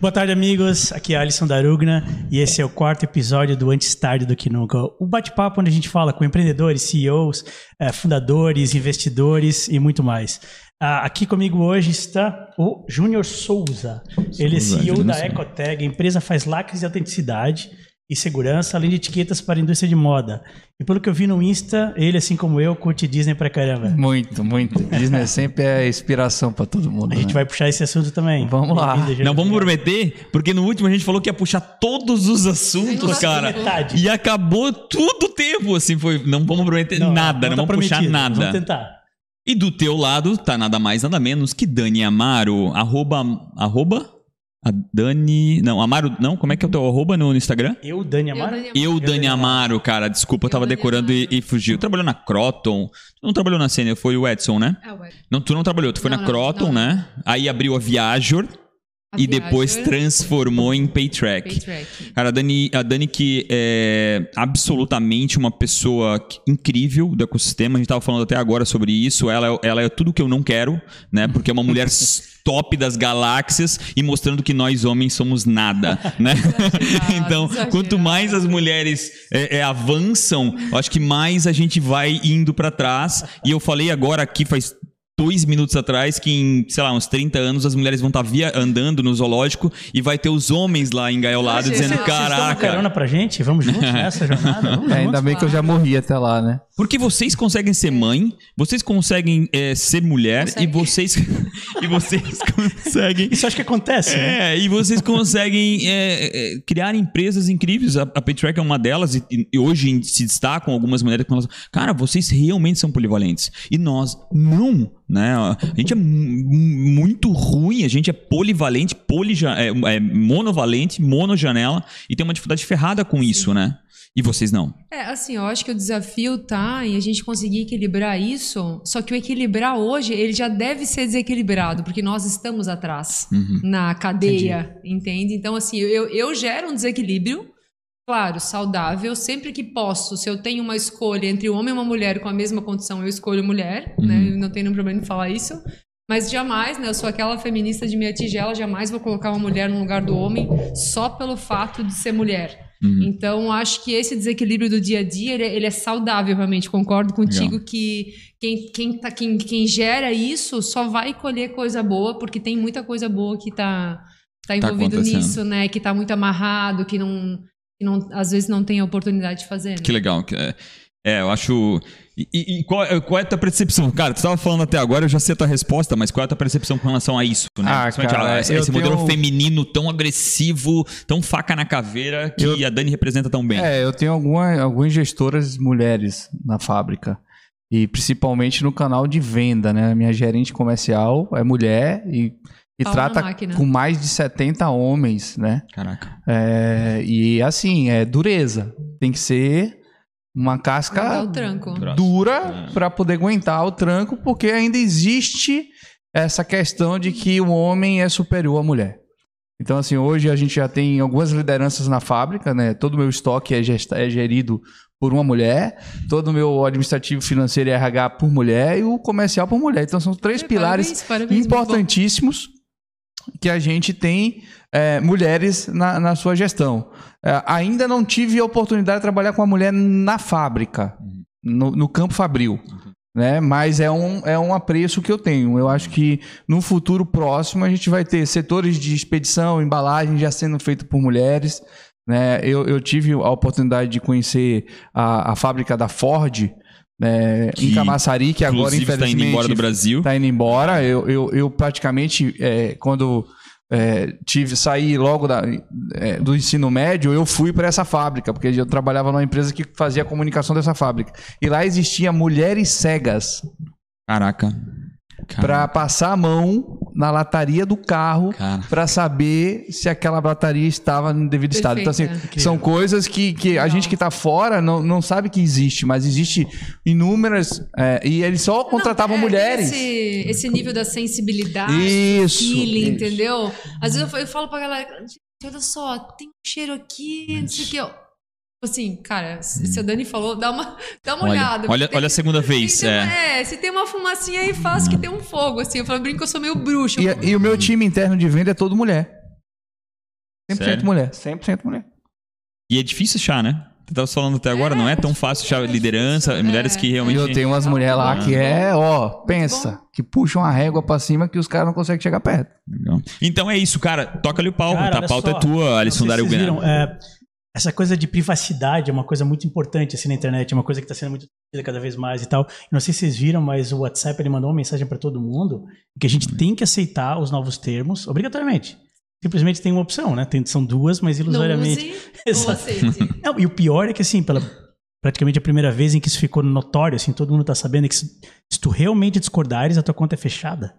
Boa tarde, amigos. Aqui é Alisson Darugna e esse é o quarto episódio do Antes Tarde do Que Nunca. O bate-papo onde a gente fala com empreendedores, CEOs, eh, fundadores, investidores e muito mais. Ah, aqui comigo hoje está o Júnior Souza. Ele é CEO da Ecotag. A empresa faz lacres de autenticidade e segurança, além de etiquetas para a indústria de moda. E pelo que eu vi no Insta, ele, assim como eu, curte Disney pra caramba. Muito, muito. Disney sempre é inspiração para todo mundo. A gente né? vai puxar esse assunto também. Vamos lá. Não, vamos prometer, porque no último a gente falou que ia puxar todos os assuntos, Nossa, cara. metade. E acabou tudo o tempo, assim, foi. Não vamos prometer nada, não, tá vamos puxar prometido, nada. Vamos tentar. E do teu lado tá nada mais, nada menos que Dani Amaro, arroba. Arroba? A Dani. Não, Amaro. Não, como é que é o teu arroba no, no Instagram? Eu, Dani Amaro. Eu, Dani Amaro, cara, desculpa, eu tava Dani decorando e, e fugiu. Trabalhou na Croton. Tu não trabalhou na Sênior, foi o Edson, né? Ah, ué. Não, tu não trabalhou, tu foi Não, na não, Croton, não. né? Aí abriu a Viajor A e depois transformou em Paytrack. Paytrack. Cara, a Dani, a Dani que é absolutamente uma pessoa incrível do ecossistema. A gente tava falando até agora sobre isso. Ela, é- ela é tudo que eu não quero, né? Porque é uma mulher top das galáxias e mostrando que nós homens somos nada, né? então, quanto mais as mulheres é, é, avançam, acho que mais a gente vai indo pra trás. E eu falei agora aqui faz dois minutos atrás que em, sei lá, uns 30 anos as mulheres vão estar via andando no zoológico e vai ter os homens lá engaiolados Vocês- dizendo, vocês Vocês dão uma carona caraca, pra gente? Vamos juntos nessa jornada? Vamos É, ainda juntos. bem que eu já morri até lá, né? porque vocês conseguem ser mãe, vocês conseguem é, ser mulher e Consegue. vocês e vocês conseguem Isso acho que acontece, né? É, e vocês conseguem é, é, criar empresas incríveis. A, a Paytrack é uma delas, e, e hoje se destacam algumas mulheres com elas. Cara, vocês realmente são polivalentes. E nós não. Né? A gente é mu- muito ruim, a gente é polivalente, polija, é, é monovalente, monojanela, e tem uma dificuldade ferrada com isso, né? E vocês não. É, assim, eu acho que o desafio tá em a gente conseguir equilibrar isso, só que o equilibrar hoje, ele já deve ser desequilibrado, porque nós estamos atrás Uhum. na cadeia, entende? Então, assim, eu, eu gero um desequilíbrio, claro, saudável, sempre que posso, se eu tenho uma escolha entre um homem e uma mulher com a mesma condição, eu escolho mulher, Uhum. né? Eu não tenho nenhum problema em falar isso. Mas jamais, né? Eu sou aquela feminista de minha tigela, jamais vou colocar uma mulher no lugar do homem só pelo fato de ser mulher. Uhum. Então, acho que esse desequilíbrio do dia a dia, ele, é- ele é saudável, realmente. Concordo contigo que quem, quem, tá, quem, quem gera isso só vai colher coisa boa, porque tem muita coisa boa que tá, tá envolvido acontecendo. nisso, né? Que tá muito amarrado, que não, que não às vezes não tem a oportunidade de fazer. Né? Que legal. É, é, eu acho. E, e- e qual, qual é a tua percepção? Cara, tu estava falando até agora, eu já sei a tua resposta, mas qual é a tua percepção com relação a isso, né? Ah, Principalmente cara, a- esse eu esse modelo tenho- feminino tão agressivo, tão faca na caveira, que a Dani representa tão bem. É, eu tenho alguma, algumas gestoras mulheres na fábrica. E principalmente no canal de venda, né? Minha gerente comercial é mulher e, e Pau trata com mais de 70 homens, né? Caraca. É, e assim, é dureza. Tem que ser uma casca o tranco. Grossa. dura para poder aguentar o tranco, porque ainda existe essa questão de que o homem é superior à mulher. Então, assim, hoje a gente já tem algumas lideranças na fábrica, né? Todo o meu estoque é, gesta- é gerido por uma mulher, todo o meu administrativo financeiro e RH por mulher e o comercial por mulher. Então, são três É, pilares parabéns, parabéns, muito bom. importantíssimos que a gente tem é, mulheres na, na sua gestão. É, ainda não tive a oportunidade de trabalhar com a mulher na fábrica, no, no campo fabril. Né? Mas é um, é um apreço que eu tenho. Eu acho que no futuro próximo a gente vai ter setores de expedição, embalagem já sendo feito por mulheres. Né? Eu, eu tive a oportunidade de conhecer a, a fábrica da Ford né, em Camaçari, que agora está infelizmente indo embora do Brasil. tá indo embora. Eu, eu, eu praticamente, é, quando é, tive saí logo da, é, do ensino médio, eu fui para essa fábrica, porque eu trabalhava numa empresa que fazia a comunicação dessa fábrica. E lá existia mulheres cegas Caraca. Para passar a mão na lataria do carro para saber se aquela lataria estava no devido estado. Então, assim, Perfeita. são coisas que, que a gente que está fora não, não sabe que existe, mas existe inúmeras. é, e eles só contratavam Não, é, mulheres. Esse, esse nível da sensibilidade, Isso, feeling, isso. entendeu? Às vezes eu, fa- eu falo pra galera, olha só, tem um cheiro aqui, não sei o que. Ó. Assim, cara, se se a Dani falou, dá uma, dá uma Olha, olhada. olha- Tem- olha a segunda tem vez, ter uma- é. é, se tem uma fumacinha aí, faz que tem um fogo, assim. Eu falo, brinco que eu sou meio bruxa. E, e o meu time interno de venda é todo mulher. 100% Sério? mulher. 100% mulher. E é difícil achar, né? Tu tava falando até agora, não é tão fácil achar liderança, difícil, mulheres é. que E realmente. eu tenho umas mulheres lá que é, ó, pensa, que puxam a régua pra cima que os caras não conseguem chegar perto. Legal. Então é isso, cara. Toca-lhe o pau. Cara, tá? A pauta só, é tua, Alisson se Darugan. viram, é, essa coisa de privacidade é uma coisa muito importante assim na internet, é uma coisa que está sendo muito discutida cada vez mais e tal. Não sei se vocês viram, mas o WhatsApp ele mandou uma mensagem para todo mundo que a gente tem que aceitar os novos termos obrigatoriamente. Simplesmente tem uma opção, né? Tem, são duas, mas Não ilusoriamente. use ou Exato. Não, e o pior é que, assim, pela praticamente a primeira vez em que isso ficou notório, assim, todo mundo tá sabendo que se, se tu realmente discordares, a tua conta é fechada.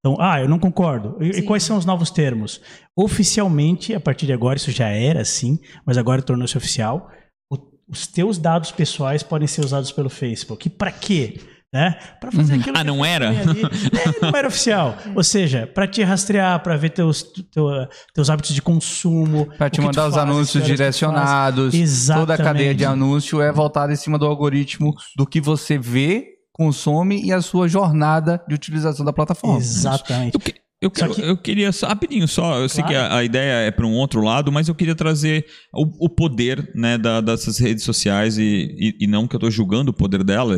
Então, ah, eu não concordo. E, e quais são os novos termos? Oficialmente, a partir de agora, isso já era assim, mas agora tornou-se oficial. o- os teus dados pessoais podem ser usados pelo Facebook. E pra quê? Né? Pra fazer aquilo Ah, que não era? É, não era oficial. Ou seja, pra te rastrear, pra ver teus, teu- teus hábitos de consumo. Pra o te mandar os fazes, anúncios direcionados. Toda a cadeia de anúncio é voltada em cima do algoritmo do que você vê, consome e a sua jornada de utilização da plataforma. Exatamente. Eu, que- eu, quero- que- eu queria só, rapidinho só, eu sei que a, a ideia é para um outro lado, mas eu queria trazer o, o poder né, da- dessas redes sociais e, e, e não que eu tô julgando o poder dela,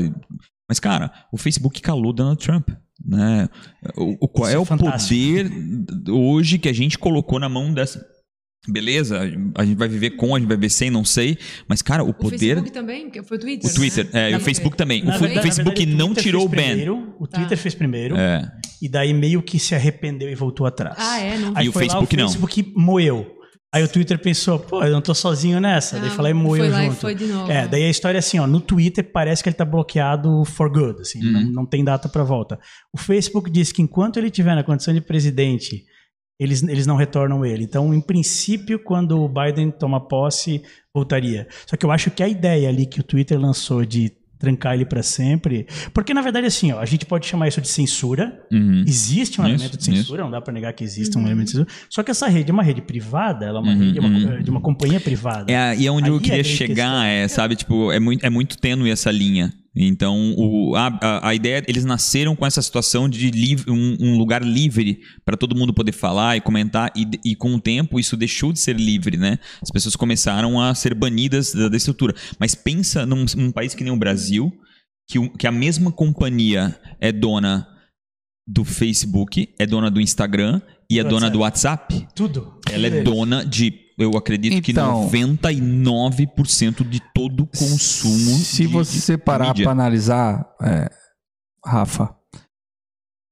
mas cara, o Facebook calou Donald Trump. Né? O, o- qual Isso é é o poder hoje que a gente colocou na mão dessa. Beleza, a gente vai viver com, a gente vai viver sem, não sei. Mas, cara, o O poder. Facebook também, porque foi o Twitter. O Twitter, né? é, e o Facebook também. Na O, verdade- o Facebook verdade, não Twitter tirou o fez ban. primeiro, O Tá. Twitter fez primeiro. É. E daí meio que se arrependeu e voltou atrás. Ah, é? Não Aí E o Facebook lá, não. o Facebook moeu. Aí o Twitter pensou, pô, eu não tô sozinho nessa. daí Ah, foi lá e moeu foi lá e junto. foi de novo. É, daí a história é assim, ó, no Twitter parece que ele tá bloqueado for good, assim, Uhum. não, não tem data pra volta. O Facebook diz que enquanto ele tiver na condição de presidente, eles, eles não retornam ele. Então, em princípio, quando o Biden toma posse, voltaria. Só que eu acho que a ideia ali que o Twitter lançou de trancar ele pra sempre, porque na verdade assim, ó, a gente pode chamar isso de censura, Uhum. Existe um Isso, elemento de censura, não dá pra negar que existe um Uhum. elemento de censura. Só que essa rede é uma rede privada, ela é uma Uhum, rede de uma, uhum. de uma companhia privada. É, e é onde eu Aí é queria grande chegar, questão. é, sabe, tipo, é muito, é muito tênue essa linha. Então, o, a, a, ideia, eles nasceram com essa situação de livre, um, um lugar livre para todo mundo poder falar e comentar, e, e com o tempo isso deixou de ser livre, né? As pessoas começaram a ser banidas da, da estrutura. Mas pensa num, num país que nem o Brasil, que, que a mesma companhia é dona do Facebook, é dona do Instagram e é Do dona do WhatsApp. Tudo. Ela é dona de, eu acredito Então- que 99% de todo o consumo. Se de- você parar para analisar, é, Rafa,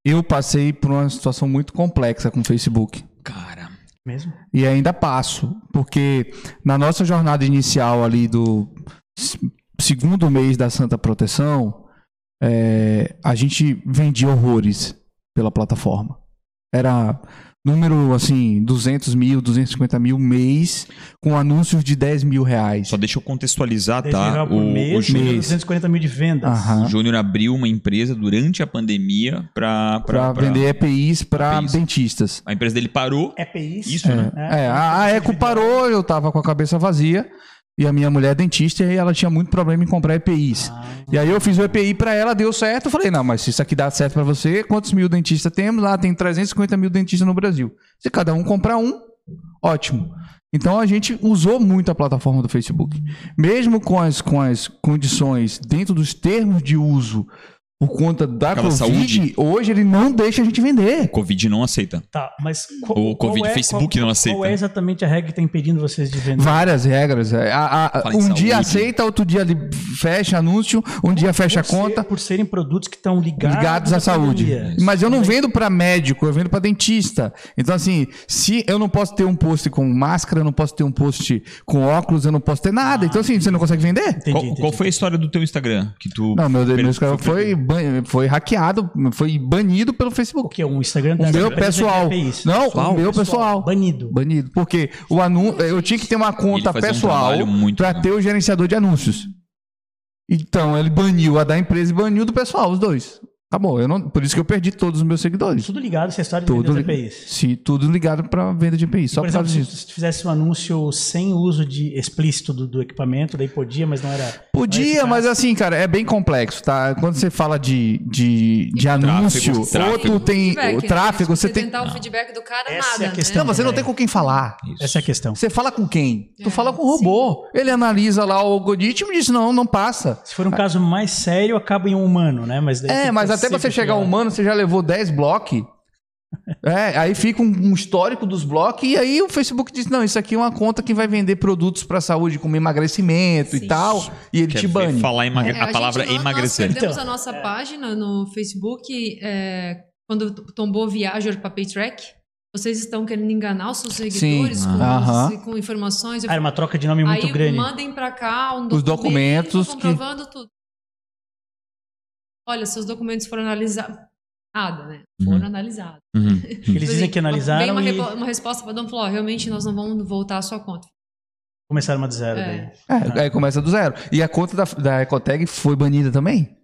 eu passei por uma situação muito complexa com o Facebook. Cara, Mesmo? E ainda passo, porque na nossa jornada inicial ali do segundo mês da Santa Proteção, é, a gente vendia horrores pela plataforma. Era número, assim, 200 mil, 250 mil mês, com anúncios de 10 mil reais. só deixa eu contextualizar, 10 tá? mil reais por O, o mês, Júnior, mês. 240 mil de vendas. Aham. o Júnior abriu uma empresa durante a pandemia para Para vender EPIs para dentistas. A empresa dele parou. EPIs. Isso, né? É, a, a Eco parou, eu tava com a cabeça vazia. E a minha mulher é dentista e ela tinha muito problema em comprar EPIs. Ah. E aí eu fiz o EPI pra ela, deu certo. Eu falei, não, mas se isso aqui dá certo pra você, quantos mil dentistas temos? Ah, tem 350 mil dentistas no Brasil. Se cada um comprar um, ótimo. Então a gente usou muito a plataforma do Facebook. Mesmo com as, com as condições dentro dos termos de uso por conta da Aquela Covid, saúde. hoje ele não deixa a gente vender. O Covid não aceita. Tá, mas qual, O Covid, qual é, Facebook qual, não aceita. Qual é exatamente a regra que tá impedindo vocês de vender? Várias regras. é. A- a- um dia aceita, outro dia ele fecha anúncio, um dia fecha a Por ser- conta. por serem produtos que estão ligados, ligados à saúde. pandemia. Mas eu não vendo para médico, eu vendo para dentista. Então, assim, se eu não posso ter um post com máscara, eu não posso ter um post com óculos, eu não posso ter nada. então, assim, você não consegue vender? Entendi, qual, entendi. qual foi a história do teu Instagram? Que tu Não, meu, meu Instagram foi, foi hackeado, foi banido pelo O Facebook. que? Um Instagram O meu empresa de pessoal. EPIs. Não, o meu pessoal. Banido. Banido. Porque o anúncio, eu tinha que ter uma conta um pessoal muito para ter o gerenciador de anúncios. Então, ele baniu a da empresa e baniu do pessoal, os dois. Acabou. Eu não, por isso que eu perdi todos os meus seguidores. Tudo ligado a essa história de Tudo, vender li- EPIs. Sim, tudo ligado para venda de EPI. Só Por por causa exemplo, disso. se tu fizesse um anúncio sem uso de explícito do, do equipamento, daí podia, mas não era. Podia, mas assim, cara, é bem complexo, tá? Quando você fala de, de, de anúncio, tráfego. ou tu tem Feedback, o né? tráfego, você tem. tentar o feedback do cara, Essa nada, é a questão. Não, você não tem com quem falar. Isso. Essa é a questão. Você fala com quem? Tu É, fala com o robô. Ele analisa lá o algoritmo e diz: não, não passa. Se for um caso mais sério, acaba em um humano, né? Mas daí É, mas até você chegar pegar- humano, você já levou 10 blocos. É, aí fica um, um histórico dos blocos e aí o Facebook diz: não, isso aqui é uma conta que vai vender produtos para saúde como emagrecimento e Sim. tal, e ele Quer te bane. falar emagre- É, a palavra gente, nós- emagrecer. Nós perdemos Então, a nossa página no Facebook é, quando tombou Viager para Paytrack. Vocês estão querendo enganar os seus seguidores com, Aham. os- com informações. Ah, era uma troca de nome muito Aí grande. mandem pra cá um Os documento documentos que- comprovando tudo. Olha, seus documentos foram analisados. Nada, né? Foram Uhum. analisados. Uhum. Eles dizem que Veio analisaram uma, e repo- uma resposta para Dom falou: ó, realmente nós não vamos voltar à sua conta. começaram uma de zero É. daí. É, aí começa do zero. E a conta da, da Ecotag foi banida também?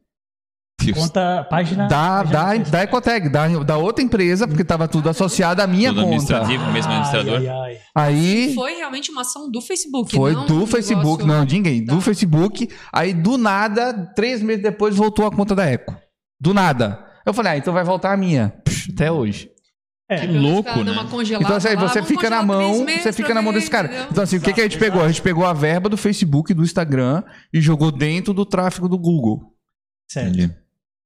Deus. Conta página. Da, página da, do da Ecotag, da, da outra empresa, porque estava tudo associado à minha Tudo conta. administrativo, mesmo administrador. Ai, ai, ai. Aí Foi realmente uma ação do Facebook. foi não do um Facebook, negócio- não, de ninguém, do Tá. Facebook. Aí do nada, três meses depois, voltou a conta da Eco. Do nada. Eu falei, ah, então vai voltar a minha. Psh, até hoje. É, Que louco, né? Então, assim, lá, você fica na mão, você fica na mão desse cara. entendeu? Então, assim, o que, que a gente Exato, pegou? A gente pegou a verba do Facebook do Instagram e jogou dentro do tráfego do Google. sério.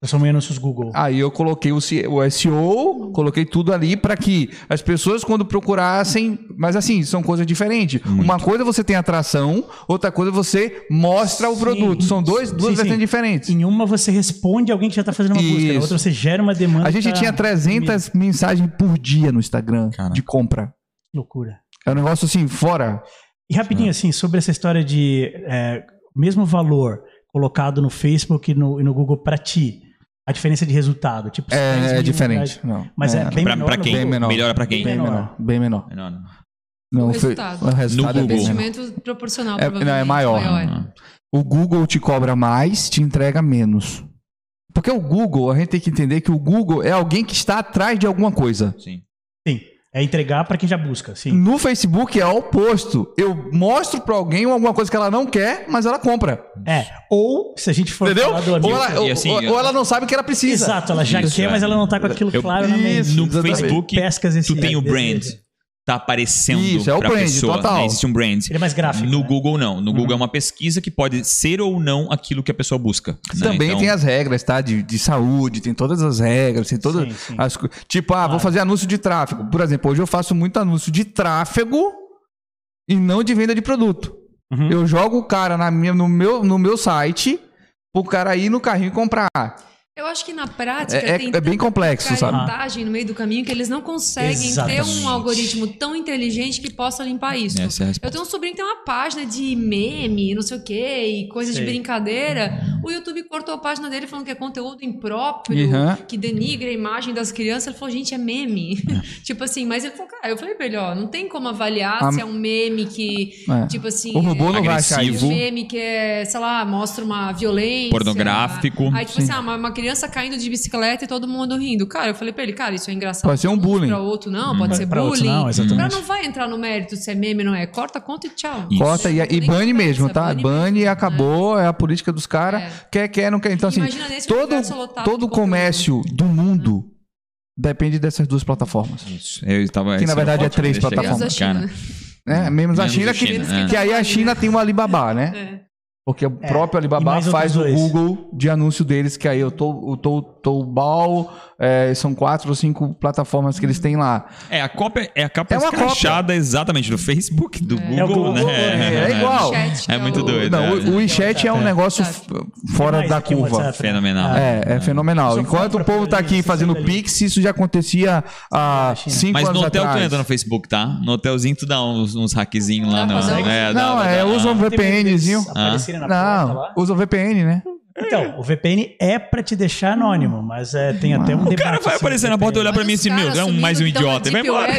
Transformou em anúncios Google. Aí eu coloquei o, o SEO, coloquei tudo ali para que as pessoas quando procurassem, mas assim, são coisas diferentes. Muito. Uma coisa você tem atração, outra coisa você mostra o Sim. produto. São dois, duas Sim, vertentes sim. diferentes. Em uma você responde alguém que já está fazendo uma busca, na Isso. outra você gera uma demanda. A gente pra- tinha 300 mensagens por dia no Instagram Cara. de compra. Loucura. É um negócio assim, fora. E rapidinho, assim, sobre essa história de é, mesmo valor colocado no Facebook e no, e no Google para ti, a diferença de resultado. Tipo, se 10 É, é diferente. Não. Mas é, bem Pra, menor pra quem? Bem menor. Melhora pra quem? Bem menor. menor. Bem menor. Menor, não. Não, O foi- resultado. o resultado No é Google. menor. Investimento proporcional, É- não, é maior. Ah, O Google te cobra mais, te entrega menos. Porque o Google, a gente tem que entender que o Google é alguém que está atrás de alguma coisa. Sim. É entregar para quem já busca, sim. No Facebook é o oposto. Eu mostro para alguém alguma coisa que ela não quer, mas ela compra. É. Ou, se a gente for Entendeu? falar do Ou amigo... ela, E assim, ou- ou ela não sabe que ela precisa. Exato, ela já Isso, quer, é. mas ela não tá com aquilo Eu- claro na mente. No exatamente. Facebook, Pescas esse, tu tem o brand. Tá aparecendo Isso, é o brand, pessoa. total. né? Existe um brand. Ele é mais gráfico. No né? Google, não. No Google Uhum. é uma pesquisa que pode ser ou não aquilo que a pessoa busca. né? Também Então, tem as regras, tá? De, de saúde, tem todas as regras, tem todas Sim, sim. as Tipo, ah, vou Claro. fazer anúncio de tráfego. Por exemplo, hoje eu faço muito anúncio de tráfego e não de venda de produto. Uhum. Eu jogo o cara na minha, no, meu, no meu site pro cara ir no carrinho e comprar. Eu acho que na prática É, é- tem é bem complexo, sabe? no meio do caminho que eles não conseguem ter Exatamente. um algoritmo tão inteligente que possa limpar isso. É Eu tenho um sobrinho que tem uma página de meme, não sei o quê, e coisa Sei. de brincadeira. O YouTube cortou a página dele falando que é conteúdo impróprio, Uhum. que denigra a imagem das crianças. Ele falou, gente, é meme. tipo assim, mas ele falou, cara, eu falei pra ele, ó, não tem como avaliar A- se é um meme que, É. tipo assim. O robô não vai achar isso. um meme que é, sei lá, mostra uma violência. Pornográfico. Aí, tipo assim, ah, uma, uma criança caindo de bicicleta e todo mundo rindo. Cara, eu falei pra ele, cara, isso é engraçado. Pode ser um bullying. Pra outro não, pode ser Pra bullying. não, O exatamente. cara não vai entrar no mérito se é meme ou não é. Corta a conta e tchau. Isso. Corta e, e bane mesmo, tá? bane Bane mesmo, e acabou, é a política dos caras. É. Quer, quer, não quer. Então, assim, Imagina nesse todo, todo conteúdo. comércio do mundo depende dessas duas plataformas. Isso. Eu estava, Que, na esse verdade, é o três chegar, Menos a China. né? Né? Menos a China, a que, China, que é. aí a China tem o Alibaba, né? É. Porque o próprio e Alibaba faz o. Google de anúncio deles, que aí eu tô, o Tou- Toubal, é, são quatro ou cinco plataformas que eles têm lá. É, a cópia é a capa É uma escrachada exatamente do Facebook, do É Google, Google, né? é, é igual. Chat, que É muito doido. Não, é. o, o WeChat é um É. negócio É. fora da curva. Né? Fenomenal. Ah, É, é fenomenal. Enquanto o povo tá aqui fazendo. Pix, isso já acontecia há cinco Mas anos no hotel atrás. tu entra no Facebook, tá? No hotelzinho tu dá uns, uns hackzinhos lá. É, Não, dá- é, dá- usa um VPNzinho. porta Não, lá. usa o VPN, né? Então, o VPN é pra te deixar anônimo, mas é, tem até um O debate. cara vai assim, aparecer na porta e olhar pra Olha mim assim, meu, é um, mais um idiota. E vai Deep embora.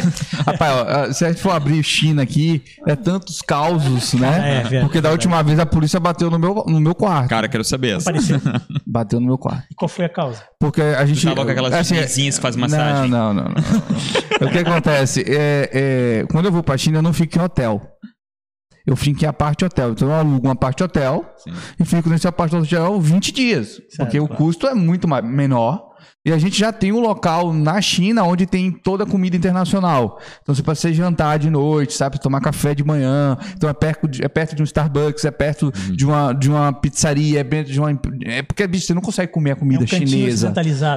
Rapaz, ó, se a gente for abrir China aqui, é tantos causos, né? É, verdade, Porque da última vez a polícia bateu no meu, no meu quarto. Cara, quero saber essa. Apareceu. Bateu no meu quarto. E qual foi a causa? Porque a gente. Tu tava com aquelas assim, chinesinhas que faz massagem? Não, não, não. não. o que acontece? É, é, quando eu vou pra China, eu não fico em hotel. Eu fico em a parte hotel. Então eu alugo uma parte hotel Sim. e fico nessa parte hotel 20 dias. porque o claro. custo é muito menor. E a gente já tem um local na China onde tem toda a comida internacional. Então você pode ser jantar de noite, sabe? Tomar café de manhã. Então é perto de, é perto de um Starbucks, é perto de, uma, de uma pizzaria, é perto de uma. É porque, bicho, você não consegue comer a É comida um cantinho chinesa.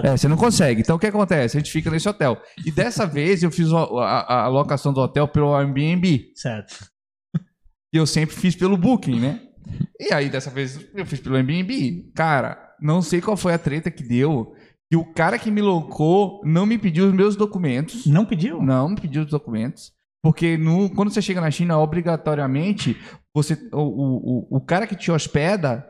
É, você não consegue. Então o que acontece? A gente fica nesse hotel. E dessa vez eu fiz a, a, a locação do hotel pelo Airbnb. Certo. E eu sempre fiz pelo Booking, né? E aí dessa vez eu fiz pelo Airbnb. Cara, não sei qual foi a treta que deu. E o cara que me locou não me pediu os meus documentos. Não pediu? Não me pediu os documentos. Porque no, quando você chega na China, obrigatoriamente, você, o, o, o, cara que te hospeda,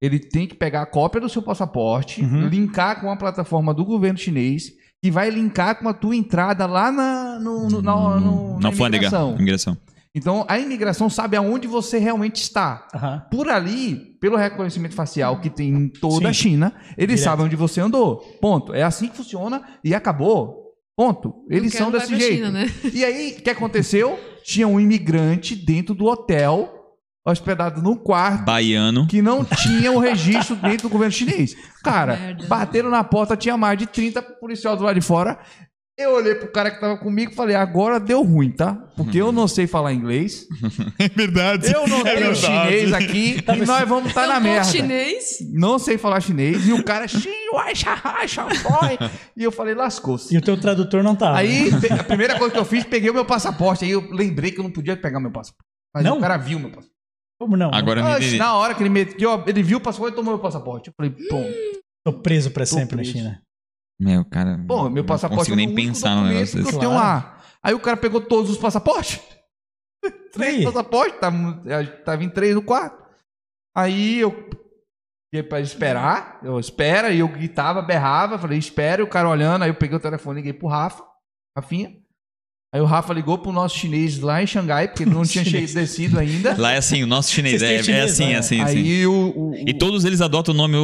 ele tem que pegar a cópia do seu passaporte, Uhum. linkar com a plataforma do governo chinês, que vai linkar com a tua entrada lá na, no, no, na, no, na alfândega. imigração. Imigração. Então, a imigração sabe aonde você realmente está. Aham. Por ali, pelo reconhecimento facial que tem em toda a Sim. China, eles Direto. sabem onde você andou. Ponto. É assim que funciona e acabou. Ponto. Eles são desse jeito. China, né? E aí, o que aconteceu? Tinha um imigrante dentro do hotel, hospedado num quarto, Baiano. que não tinha o registro dentro do governo chinês. Cara, Merda. bateram na porta, tinha mais de 30 policiais do lado de fora. Eu olhei pro cara que tava comigo e falei, agora deu ruim, tá? Porque eu não sei falar inglês. É verdade. Eu não tenho chinês aqui e nós vamos estar na Tampouco merda. chinês. Não sei falar chinês. E o cara, e eu falei, lascou-se. E o teu tradutor não tava. Aí, pe- a primeira coisa que eu fiz, peguei o meu passaporte. Aí eu lembrei que eu não podia pegar meu passaporte. Mas Não? o cara viu meu passaporte. Como não? Agora Oxe, entendi. na hora que ele, me... que eu- ele viu o passaporte, ele tomou meu passaporte. Eu falei, pô, Tô preso pra Tô sempre na preso. China. Meu, cara. pô meu Não passaporte consigo é nem o único pensar no negócio que desse. eu tenho lá. Aí o cara pegou todos os passaportes. Três passaportes, tava, tava em três no quarto. Aí eu fiquei pra esperar, eu espera, e eu gritava, berrava, falei, espera, e o cara olhando, aí eu peguei o telefone, liguei pro Rafa, Rafinha. Aí o Rafa ligou pro nosso chinês lá em Xangai, porque ele não tinha descido ainda. Lá é assim, o nosso chinês. É, é chinês, assim, né? é assim, é assim. Aí o, o- E todos eles adotam o nome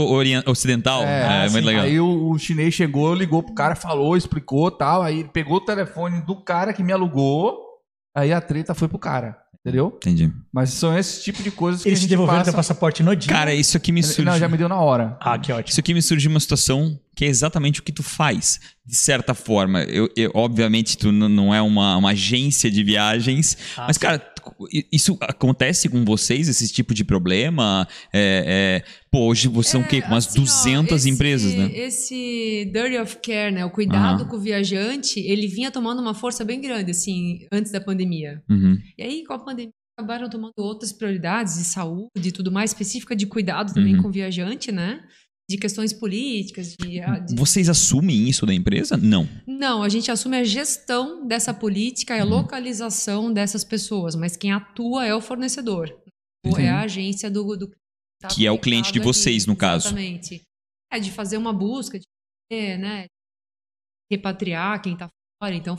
ocidental. É, assim, muito legal. Aí o, o chinês chegou, ligou pro cara, falou, explicou tal. Aí pegou o telefone do cara que me alugou. Aí a treta foi pro cara, entendeu? Entendi. Mas são esse tipo de coisas que Eles a te devolveram passa... teu passaporte no dia. Cara, isso aqui me surge. Não, já me deu na hora. Ah, que ótimo. Isso aqui me surge uma situação que é exatamente o que tu faz, de certa forma. Eu, eu- obviamente, tu não é uma, uma agência de viagens, Ah, mas, sim. cara, isso acontece com vocês, esse tipo de problema? É, é, pô, hoje vocês são o quê? Com umas Assim, ó, 200 esse- empresas, né? Esse Dirty of Care, né? O cuidado Aham. com o viajante, ele vinha tomando uma força bem grande, assim, antes da pandemia. Uhum. E aí, com a pandemia, acabaram tomando outras prioridades de saúde e tudo mais, específica de cuidado também Uhum. com o viajante, né? De questões políticas, de, ah, de- Vocês assumem isso da empresa? Não. Não, a gente assume a gestão dessa política e a Uhum. localização dessas pessoas, mas quem atua é o fornecedor. Entendi. É a agência do, do tá Que é o cliente de vocês, no caso. Exatamente. É de fazer uma busca, de né, repatriar quem tá fora, então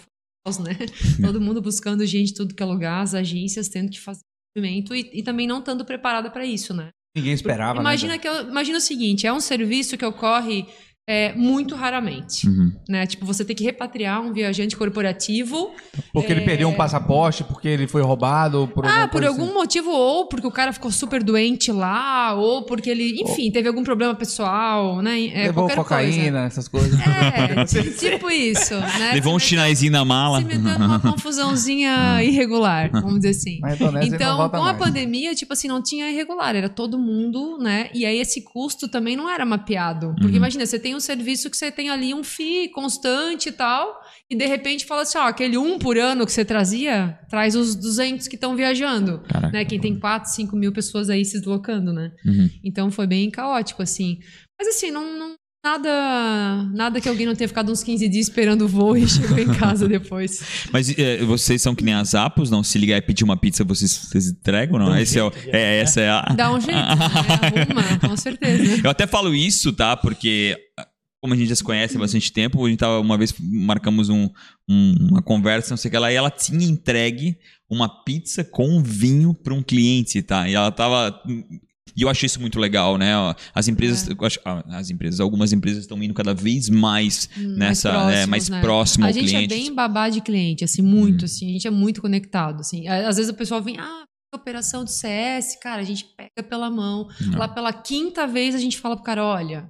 né? Todo mundo buscando gente, tudo que é lugar, as agências tendo que fazer movimento e, e também não estando preparada para isso, né? Ninguém esperava, Imagina né? que eu, imagina o seguinte, é um serviço que ocorre é, muito raramente, Uhum. né? Tipo, você tem que repatriar um viajante corporativo Porque ele perdeu um passaporte, porque ele foi roubado, por Ah, por coisa algum assim. motivo, ou porque o cara ficou super doente lá, ou porque ele, enfim, teve algum problema pessoal, né? É, Levou qualquer cocaína, essas coisas. Coisa. É, tipo isso, né? Levou um Se chinesinho na mala. Se numa confusãozinha irregular, vamos dizer assim. Então, com a mais. pandemia, tipo assim, não tinha irregular, era todo mundo, né? E aí esse custo também não era mapeado. Porque Uhum. imagina, você tem um serviço que você tem ali um FII constante e tal, e de repente fala assim, ó, aquele um por ano que você trazia, traz os 200 que estão viajando. Caraca. Né? Quem tem 4, 5 mil pessoas aí se deslocando, né? Uhum. Então foi bem caótico, assim. Mas assim, não... não Nada, nada que alguém não tenha ficado uns 15 dias esperando o voo e chegou em casa depois. Mas é, vocês são que nem as Apos, não? Se ligar e pedir uma pizza, vocês, vocês entregam, não? Um Esse é, o- jeito, é, essa é a. Dá um jeito, né? Arruma, com certeza. Eu até falo isso, tá? Porque, como a gente já se conhece há bastante tempo, a gente tava, uma vez marcamos um- um- uma conversa, não sei o que lá, e ela tinha entregue uma pizza com vinho para um cliente, tá? E ela tava. E eu acho isso muito legal, né? As empresas, acho- ah, as empresas, algumas empresas estão indo cada vez mais nessa, próximos, é, mais né? próximo A ao gente cliente. é bem babá de cliente, assim, muito, assim. A gente é muito conectado, assim. Às vezes o pessoal vem, ah, operação de CS, cara, a gente pega pela mão. Não. Lá pela quinta vez a gente fala pro cara, olha,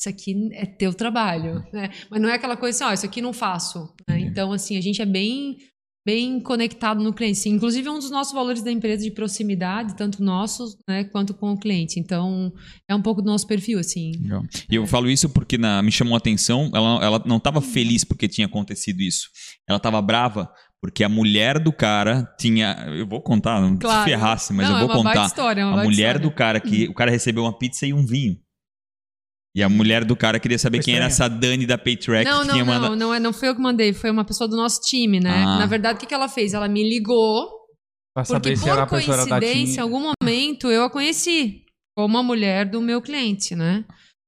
isso aqui é teu trabalho, né? Mas não é aquela coisa assim, ó, isso aqui não faço. né? Então, assim, a gente é bem bem conectado no cliente. Sim, inclusive é um dos nossos valores da empresa de proximidade, tanto nossos, né, quanto com o cliente. Então, é um pouco do nosso perfil, assim. Legal. E eu falo isso porque na- me chamou a atenção, ela, ela não estava feliz porque tinha acontecido isso. Ela estava brava porque a mulher do cara tinha. Eu vou contar, não Claro. se ferrasse, mas Não, eu é vou uma baita contar. história, é uma a mulher história. do cara que. O cara recebeu uma pizza e um vinho. E a mulher do cara queria saber Foi quem era essa. Dani da Paytrack Não, que não, tinha não, mandado. não, é, não foi eu que mandei, foi uma pessoa do nosso time, né? Ah. Na verdade, o que, que ela fez? Ela me ligou, Pra porque saber se era a por pessoa era da coincidência, em algum momento eu a conheci como a mulher do meu cliente, né?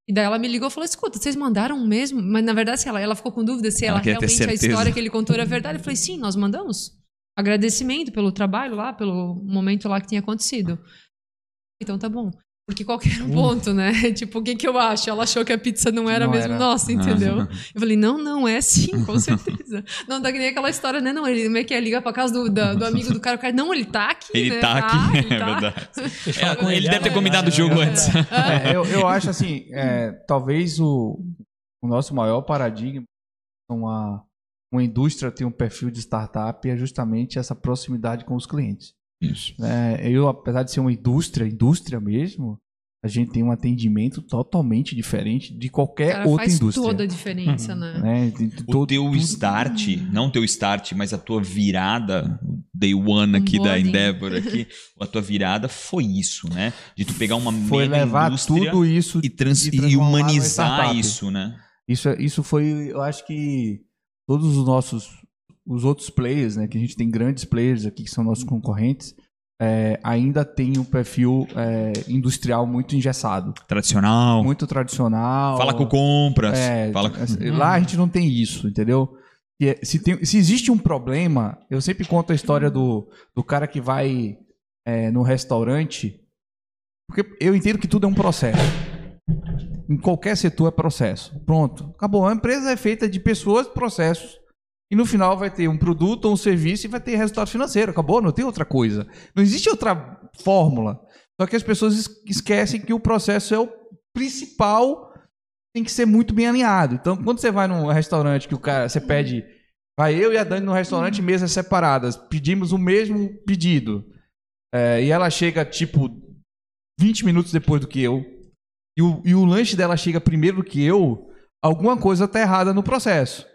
E daí ela me ligou e falou: escuta, vocês mandaram mesmo? Mas na verdade, se ela, ela ficou com dúvida se Ela ela, realmente a história que ele contou era verdade. Eu falei, sim, nós mandamos. Agradecimento pelo trabalho lá, pelo momento lá que tinha acontecido. Então tá bom. Porque qualquer Hum. ponto, né? Tipo, o que que eu acho? Ela achou que a pizza não era Não mesmo era. nossa, entendeu? Ah. Eu falei, não, não, é sim, com certeza. não, tá que nem aquela história, né? Não, ele como é que é? Liga pra casa do, da- do amigo do cara, o cara, não, ele tá aqui, Ele né? tá aqui, Ah, é ele tá. verdade. Com ele ele, deve ter ah, combinado o jogo ah, antes. É, eu, eu acho assim, é, talvez o, o nosso maior paradigma uma, uma indústria tem um perfil de startup é justamente essa proximidade com os clientes. Isso. né? eu, apesar de ser uma indústria, indústria mesmo, a gente tem um atendimento totalmente diferente de qualquer Cara, outra faz indústria. toda a diferença, né? né? Tem O todo- teu tudo- start, não o teu start, mas a tua virada, day one aqui da. Endeavor aqui, a tua virada foi isso, né? De tu pegar uma foi mega levar indústria tudo isso e, trans- e e humanizar isso, né? Isso, é- isso foi, eu acho que todos os nossos, os outros players, né, que a gente tem grandes players aqui que são nossos concorrentes, é, ainda tem um perfil é, industrial muito engessado, Tradicional. muito tradicional. Fala com compras. É, fala com... assim, Lá a gente não tem isso, entendeu? É- Se, tem- se existe um problema, eu sempre conto a história do, do cara que vai é, no restaurante, porque eu entendo que tudo é um processo. Em qualquer setor é processo. Pronto, acabou. A empresa é feita de pessoas, processos. E no final vai ter um produto ou um serviço e vai ter resultado financeiro. Acabou, não tem outra coisa. Não existe outra fórmula. Só que as pessoas es- esquecem que o processo é o principal tem que ser muito bem alinhado. Então, quando você vai num restaurante que o cara, você pede, vai eu e a Dani no restaurante, mesas separadas, pedimos o mesmo pedido. É, e ela chega, tipo, 20 minutos depois do que eu, e o, e o lanche dela chega primeiro do que eu, alguma coisa tá errada no processo.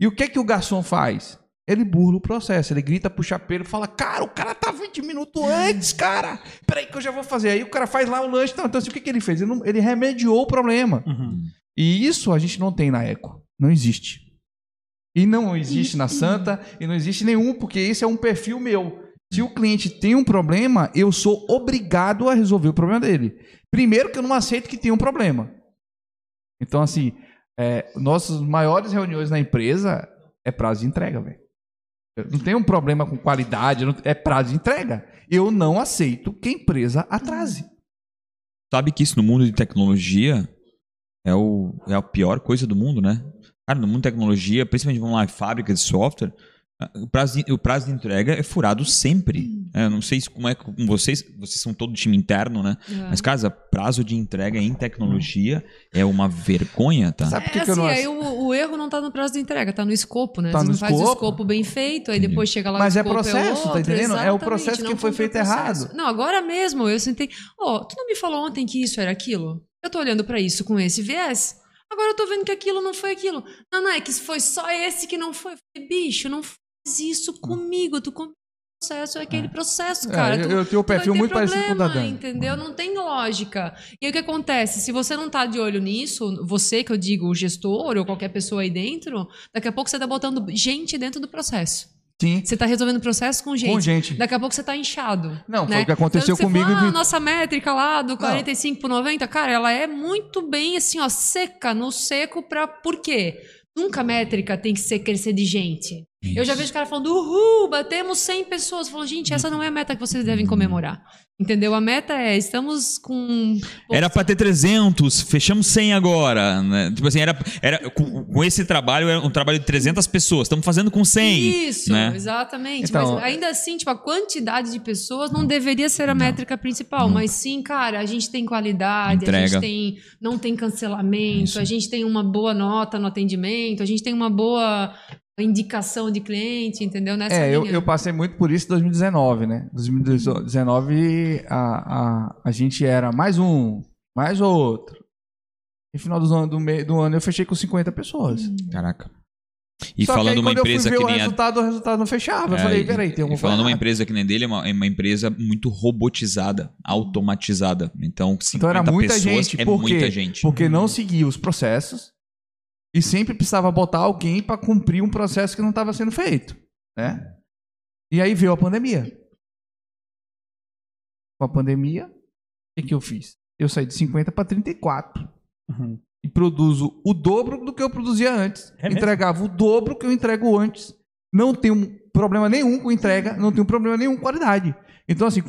E o que é que o garçom faz? Ele burla o processo, ele grita pro chapeiro e fala: Cara, o cara tá 20 minutos antes, cara. Peraí que eu já vou fazer. Aí o cara faz lá o lanche. Não, então assim, o que, que ele fez? Ele, não- ele remediou o problema. Uhum. E isso a gente não tem na Eco. Não existe. E não existe na Santa, e não existe nenhum, porque esse é um perfil meu. Se o cliente tem um problema, eu sou obrigado a resolver o problema dele. Primeiro que eu não aceito que tenha um problema. Então, assim, é, nossas maiores reuniões na empresa é prazo de entrega, velho. Não tem um problema com qualidade, não- é prazo de entrega. Eu não aceito que a empresa atrase. Sabe que isso no mundo de tecnologia é, o, é a pior coisa do mundo, né? Cara, no mundo de tecnologia, principalmente vamos lá, fábrica de software, o prazo de, o prazo de entrega é furado sempre. É, eu não sei se- como é com vocês, vocês são todo time interno, né? É. Mas, casa, prazo de entrega em tecnologia é uma vergonha, tá? Sabe por que, É que eu assim, não aí aceito? o, o erro não tá no prazo de entrega, tá no escopo, né? Tá Você no não faz o escopo. escopo bem feito, aí depois chega lá Mas o é escopo processo, tá outro, entendendo? É o processo que foi feito errado. Não, agora mesmo eu sentei. Ó, tu não me falou ontem que isso era aquilo? Eu tô olhando pra isso com esse viés. Agora eu tô vendo que aquilo não foi aquilo. Não, não, é que foi só esse que não foi. Eu bicho, não faz isso comigo. Tu combina o processo, é aquele processo, É, cara. eu- Tu- eu tenho o perfil muito parecido com o da problema, Dani. Entendeu? Não tem lógica. E aí o que acontece? Se você não tá de olho nisso, você que eu digo, o gestor ou qualquer pessoa aí dentro, daqui a pouco você tá botando gente dentro do processo. Sim, Você tá resolvendo o processo com gente. com gente. Daqui a pouco você tá inchado. Não, foi né? o que aconteceu que comigo fala, "Ah, a nossa métrica lá do 45 por 90, cara, ela é muito bem assim, ó, seca, no seco pra. Por quê? Nunca a métrica tem que ser crescer de gente. Eu já vejo o cara falando, uhul, batemos 100 pessoas. Eu falo, gente, essa não é a meta que vocês devem comemorar. Entendeu? A meta é, estamos com... Era pra ter 300, fechamos 100 agora, né? Tipo assim, era, era com, com esse trabalho, era um trabalho de 300 pessoas, estamos fazendo com 100. Isso, né? exatamente. Então- mas ainda assim, tipo, a quantidade de pessoas não deveria ser a métrica principal. Mas sim, cara, a gente tem qualidade, a Entrega. gente tem, não tem cancelamento, Isso. a gente tem uma boa nota no atendimento, a gente tem uma boa indicação de cliente, entendeu? Nessa É, eu, eu passei muito por isso em 2019, né? 2019 a, a, a gente era mais um, mais outro. No final do ano, do, me- do ano eu fechei com 50 pessoas. Caraca. E Só que falando aí, uma empresa eu fui que nem o a resultado, o resultado não fechava. eu É, falei, e- peraí, tem e alguma falando uma empresa que nem dele, é uma, é uma empresa muito robotizada, automatizada. Então, 50 Então era muita pessoas gente. é por muita quê? gente. Porque não seguia os processos e sempre precisava botar alguém para cumprir um processo que não estava sendo feito, né? E aí veio a pandemia. Com a pandemia, o que, eu fiz? Eu saí de 50 para 34 Uhum. e produzo o dobro do que eu produzia antes. É? Entregava o dobro que eu entrego antes. Não tenho problema nenhum com entrega, não tenho problema nenhum com qualidade. Então, assim,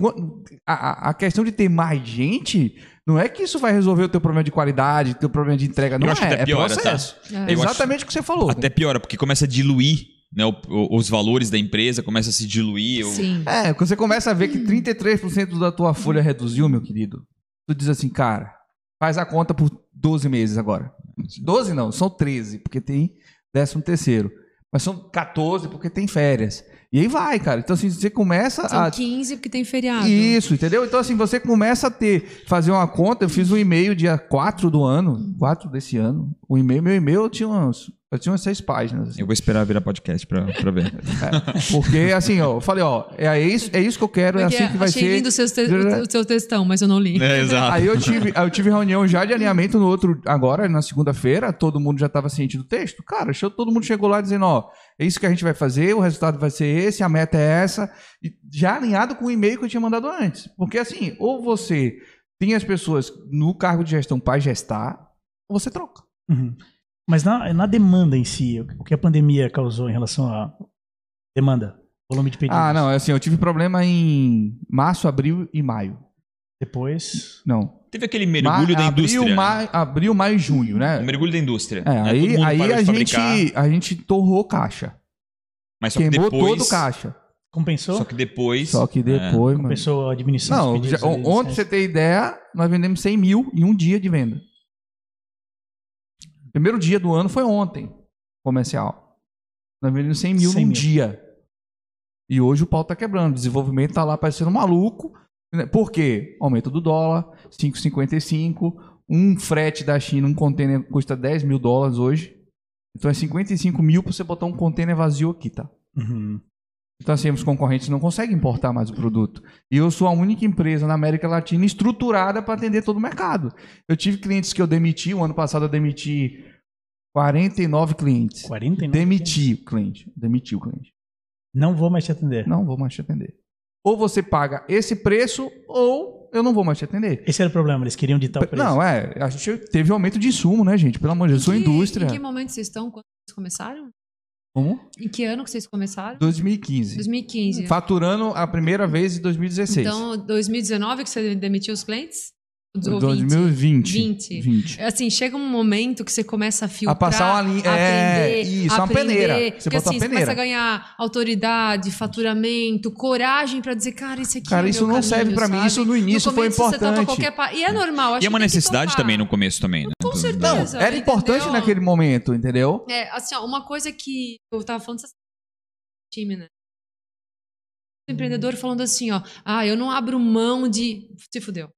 a- a questão de ter mais gente, não é que isso vai resolver o teu problema de qualidade, teu problema de entrega. Não acho que é, até é piora, tá? processo. É. É Eu acho- exatamente o que você falou. Até piora, porque começa a diluir né, o- o- os valores da empresa, começa a se diluir. o- Sim. É, quando você começa a ver que 33% da tua folha reduziu, meu querido, tu diz assim, cara, faz a conta por 12 meses agora. 12 não, são 13, porque tem 13 terceiro. Mas são 14 porque tem férias. E aí vai, cara. Então, assim, você começa São a. 15 porque tem feriado. Isso, entendeu? Então, assim, você começa a ter, fazer uma conta. Eu fiz um e-mail dia 4 do ano, 4 desse ano. O e-mail, meu e-mail eu tinha uns, eu tinha umas seis páginas. assim. Eu vou esperar virar podcast pra, pra ver. É, porque, assim, ó, eu falei, ó, é isso, é isso que eu quero, é Porque assim que vai achei ser. lindo o seu, te- o seu textão, mas eu não li. É, exato. Aí eu tive, eu tive reunião já de alinhamento no outro, agora, na segunda-feira, todo mundo já estava ciente do texto. Cara, todo mundo chegou lá dizendo, ó, é isso que a gente vai fazer, o resultado vai ser esse, a meta é essa, e já alinhado com o e-mail que eu tinha mandado antes. Porque assim, ou você tem as pessoas no cargo de gestão para gestar, ou você troca. Uhum. Mas na, na demanda em si, o que a pandemia causou em relação à demanda, volume de pedidos? Ah, não, é assim, eu tive problema em março, abril e maio. Depois, Não. Teve aquele mergulho Ma- da indústria. Abril, né? maio, abril, maio e junho, né? O mergulho da indústria. É, né? Todo aí, mundo aí a, gente, fabricar, a gente torrou caixa. mas só que Queimou depois, todo o caixa. compensou? Só que depois. Só que depois, mano. compensou a diminuição Não, já- ali, ontem, pra você ter ideia, nós vendemos 100 mil em um dia de venda. Primeiro dia do ano foi ontem, comercial. Nós vendemos 100 mil 100 num mil. dia. E hoje o pau tá quebrando. O desenvolvimento tá lá parecendo maluco. né? Por quê? Aumento do dólar, 5,55. Um frete da China, um container custa 10 mil dólares hoje. Então é 55 mil pra você botar um container vazio aqui, tá? Uhum. Então, assim, os concorrentes não conseguem importar mais o produto. E eu sou a única empresa na América Latina estruturada para atender todo o mercado. Eu tive clientes que eu demiti, o ano passado eu demiti 49 clientes. 49 Demiti o cliente. Demiti o cliente. Não vou mais te atender. Não vou mais te atender. Ou você paga esse preço, ou eu não vou mais te atender. Esse era o problema, eles queriam ditar o preço. Não, é. A gente teve aumento de insumo, né, gente? Pelo amor de Deus, eu sou indústria. Em que momento vocês estão? Quando vocês começaram? Como? Em que ano que vocês começaram? 2015. 2015. Faturando a primeira vez em 2016. Então, 2019 que você demitiu os clientes? 20? 2020. 20. 20. Assim, chega um momento que você começa a filtrar, A passar uma linha- é, aprender, isso, uma aprender, peneira. Você porque assim, uma você começa peneira. a ganhar autoridade, faturamento, coragem pra dizer, cara, isso aqui Cara, é isso meu não caminho, serve pra mim. Isso no início foi Você topa importante. qualquer pa... E é normal. acho E é uma necessidade também no começo também, né? Com Não, certeza. era importante entendeu? naquele momento, entendeu? É, assim, ó, uma coisa que eu tava falando time, né? O empreendedor falando assim, ó, ah, eu não abro mão de. Se fudeu.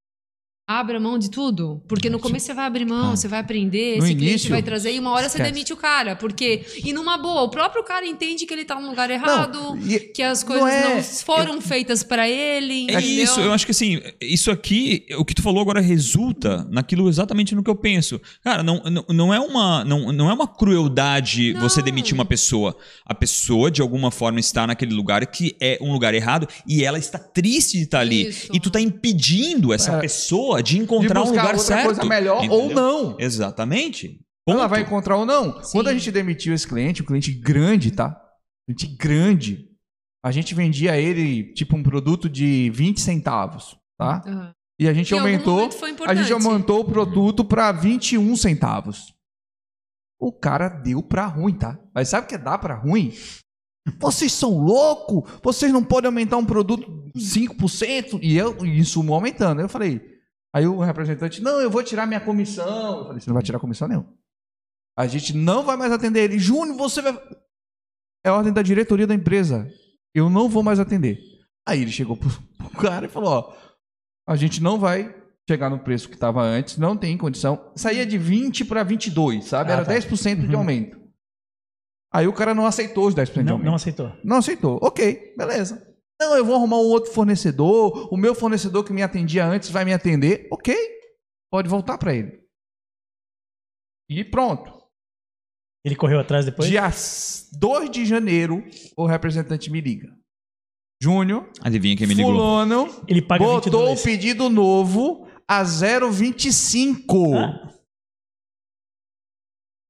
Abra mão de tudo. Porque no começo você vai abrir mão, Ah. você vai aprender, No esse cliente início, vai trazer, e uma hora você esquece. demite o cara. Porque. E numa boa, o próprio cara entende que ele tá no lugar errado, e- que as coisas não, é- foram feitas pra ele. É entendeu? isso, eu acho que assim, isso aqui, o que tu falou agora resulta naquilo exatamente no que eu penso. Cara, não, não, não é uma não, não é uma crueldade Não. você demitir uma pessoa. A pessoa, de alguma forma, está naquele lugar que é um lugar errado e ela está triste de estar ali. Isso. E tu está impedindo essa É. pessoa de De encontrar um buscar lugar certo. coisa melhor ou Entendeu? não. Exatamente. Ela Ponto. vai encontrar ou não. Sim. Quando a gente demitiu esse cliente, um cliente grande, tá? Cliente grande. A gente vendia ele, tipo, um produto de 20 centavos, tá? Aham. E a gente Em aumentou, a gente aumentou o produto para 21 centavos. O cara deu pra ruim, tá? Mas sabe o que dar pra ruim? Vocês são loucos? Vocês não podem aumentar um produto 5%? E eu, e insumo aumentando. Eu falei, aí o representante, não, eu vou tirar minha comissão. Eu falei, você não vai tirar comissão nenhuma. A gente não vai mais atender ele. Júnior, você vai. É ordem da diretoria da empresa. Eu não vou mais atender. Aí ele chegou pro, pro cara e falou: ó, a gente não vai chegar no preço que estava antes, não tem condição. Saía de 20 para 22, sabe? Ah, Era tá. 10% de aumento. Aí o cara não aceitou os 10% de Não, aumento. não aceitou. Não aceitou. Ok, beleza. Não, eu vou arrumar um outro fornecedor. O meu fornecedor que me atendia antes vai me atender. Ok, pode voltar para ele. E pronto. Ele correu atrás depois? Dia 2 de janeiro, o representante me liga. Júnior, Adivinha quem me ligou? fulano Ele paga botou 22. o pedido novo a 0,25. Ah,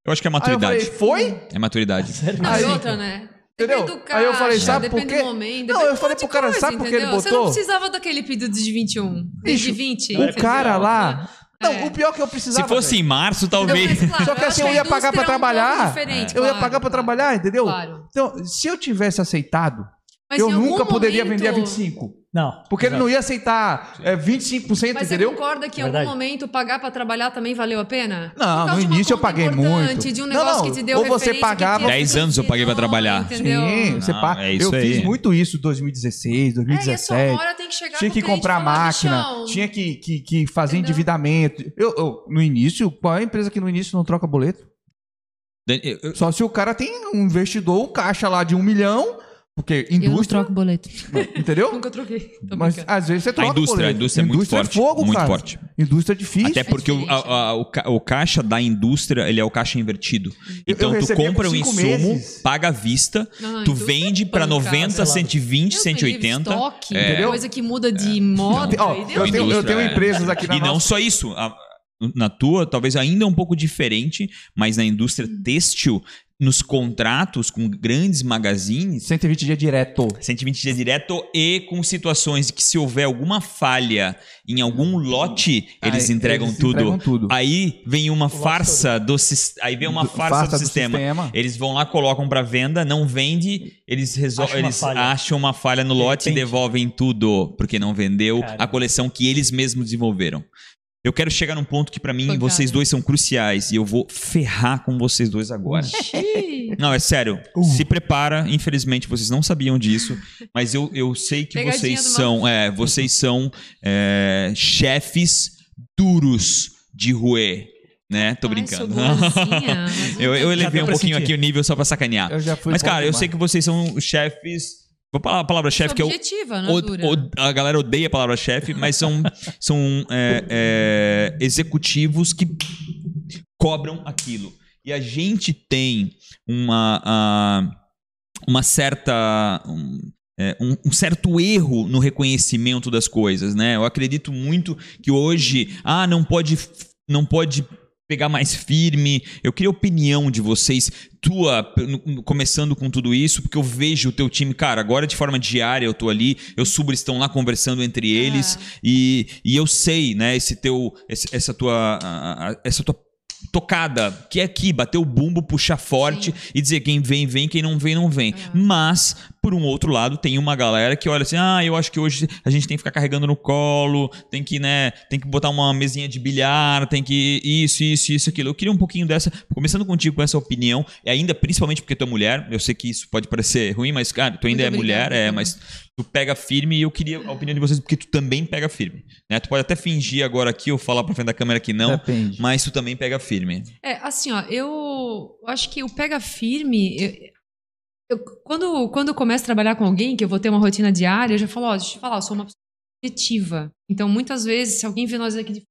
Eu acho que é Aí eu maturidade. falei, foi? É maturidade. e outra, né? Entendeu? Do Aí eu falei, caixa, sabe por depende quê? do momento. Não, eu falei pro cara, coisa, sabe por que ele entendeu? Você botou? não precisava daquele pedido de 21, Bicho, de 20. O cara lá. Não, É. o pior que eu precisava. Se fosse em março, talvez. Não, mas, claro, Só que assim, acho eu ia pagar pra é um trabalhar. diferente, eu ia claro, pagar pra trabalhar, entendeu? Claro. Então, se eu tivesse aceitado, Mas eu nunca poderia momento- vender a 25. Não. Porque ele exato. não ia aceitar é, 25%, Mas entendeu? você concorda que em Verdade. algum momento pagar pra trabalhar também valeu a pena? Não, no início eu paguei importante, muito. De um Não, negócio não, que te deu ou você pagava- tinha 10 anos eu paguei funcionou, trabalhar. Entendeu? Sim, você Não, paga. é isso eu aí. fiz muito isso em 2016, É, e a 2017. sua hora tem que chegar tinha que comprar máquina, "Bichão, tinha que, que, que fazer Entendeu? endividamento. Eu, eu, no início, qual é a empresa que no início não troca boleto? Eu- eu- Só se o cara tem um investidor, um caixa lá de um milhão, porque Eu não indústria, troco boleto. entendeu? Nunca troquei. Tô Mas às vezes você A troca indústria, boleto. a indústria é muito forte. fogo, muito cara. forte. Indústria é difícil. Até porque o, diferente, a- a- o ca- o caixa da indústria, ele é o caixa invertido. Então, tu compra um insumo, meses. paga à vista, Não, tu indústria vende é pra pancada, 90, sei lá. 120, Deus me livre, 180. Estoque, Entendeu? coisa que muda de moda. Ó, e eu tenho- eu Indústria, tenho é. empresas aqui na E não nossa- só isso. a- na tua, talvez ainda é um pouco diferente, mas na indústria Hum. têxtil, nos contratos com grandes magazines, 120 dias direto. 120 dias direto e com situações que se houver alguma falha em algum lote, eles Aí, entregam, eles tudo. entregam tudo. Aí vem uma farsa do aí vem uma Do- farsa, farsa do, do sistema. sistema. Eles vão lá, colocam para venda, não vende, eles resol- Acha uma eles falha. acham uma falha no lote e devolvem tudo porque não vendeu Caramba. a coleção que eles mesmos desenvolveram. Eu quero chegar num ponto que pra mim Pancada. vocês dois são cruciais e eu vou ferrar com vocês dois agora. Não, é sério. Uh. Se prepara. Infelizmente, vocês não sabiam disso. Mas eu, eu sei que Pegadinha vocês são. É, vocês são é, chefes duros de ruê. Né? Tô Ai, brincando. eu, eu elevei um pouquinho sentir. aqui o nível só pra sacanear. Eu já fui Mas, cara, eu sei que vocês são chefes. Vou falar a palavra chefe, que eu. objetiva, O- o- a galera odeia a palavra chefe, mas são, são é, é, executivos que cobram aquilo. E a gente tem uma, uma certa. um, é, um- um certo erro no reconhecimento das coisas, né? Eu acredito muito que hoje, ah, não pode, não pode pegar mais firme. Eu queria a opinião de vocês, tua, começando com tudo isso, porque eu vejo o teu time, cara, agora de forma diária eu tô ali, eu subo, estão lá conversando entre eles, e, e eu sei, né, esse teu, essa tua, essa tua tocada, que é aqui, bater o bumbo, puxar forte e dizer quem vem, vem, quem não vem, não vem. Mas, por um outro lado, tem uma galera que olha assim, ah, eu acho que hoje a gente tem que ficar carregando no colo, tem que, né, tem que botar uma mesinha de bilhar, tem que isso, isso, isso, aquilo. Eu queria um pouquinho dessa, começando contigo com essa opinião, e ainda principalmente porque tu é mulher, eu sei que isso pode parecer ruim, mas, cara, tu ainda Muito é mulher, é, mas tu pega firme e eu queria a opinião de vocês, porque tu também pega firme, né? Tu pode até fingir agora aqui ou falar pra frente da câmera que não, Depende. mas tu também pega firme. É, assim, ó, eu acho que o pega firme. eu- eu- quando, quando eu começo a trabalhar com alguém, que eu vou ter uma rotina diária, eu já falo, ó, deixa eu te falar, eu sou uma pessoa objetiva. Então, muitas vezes, se alguém vê nós aqui de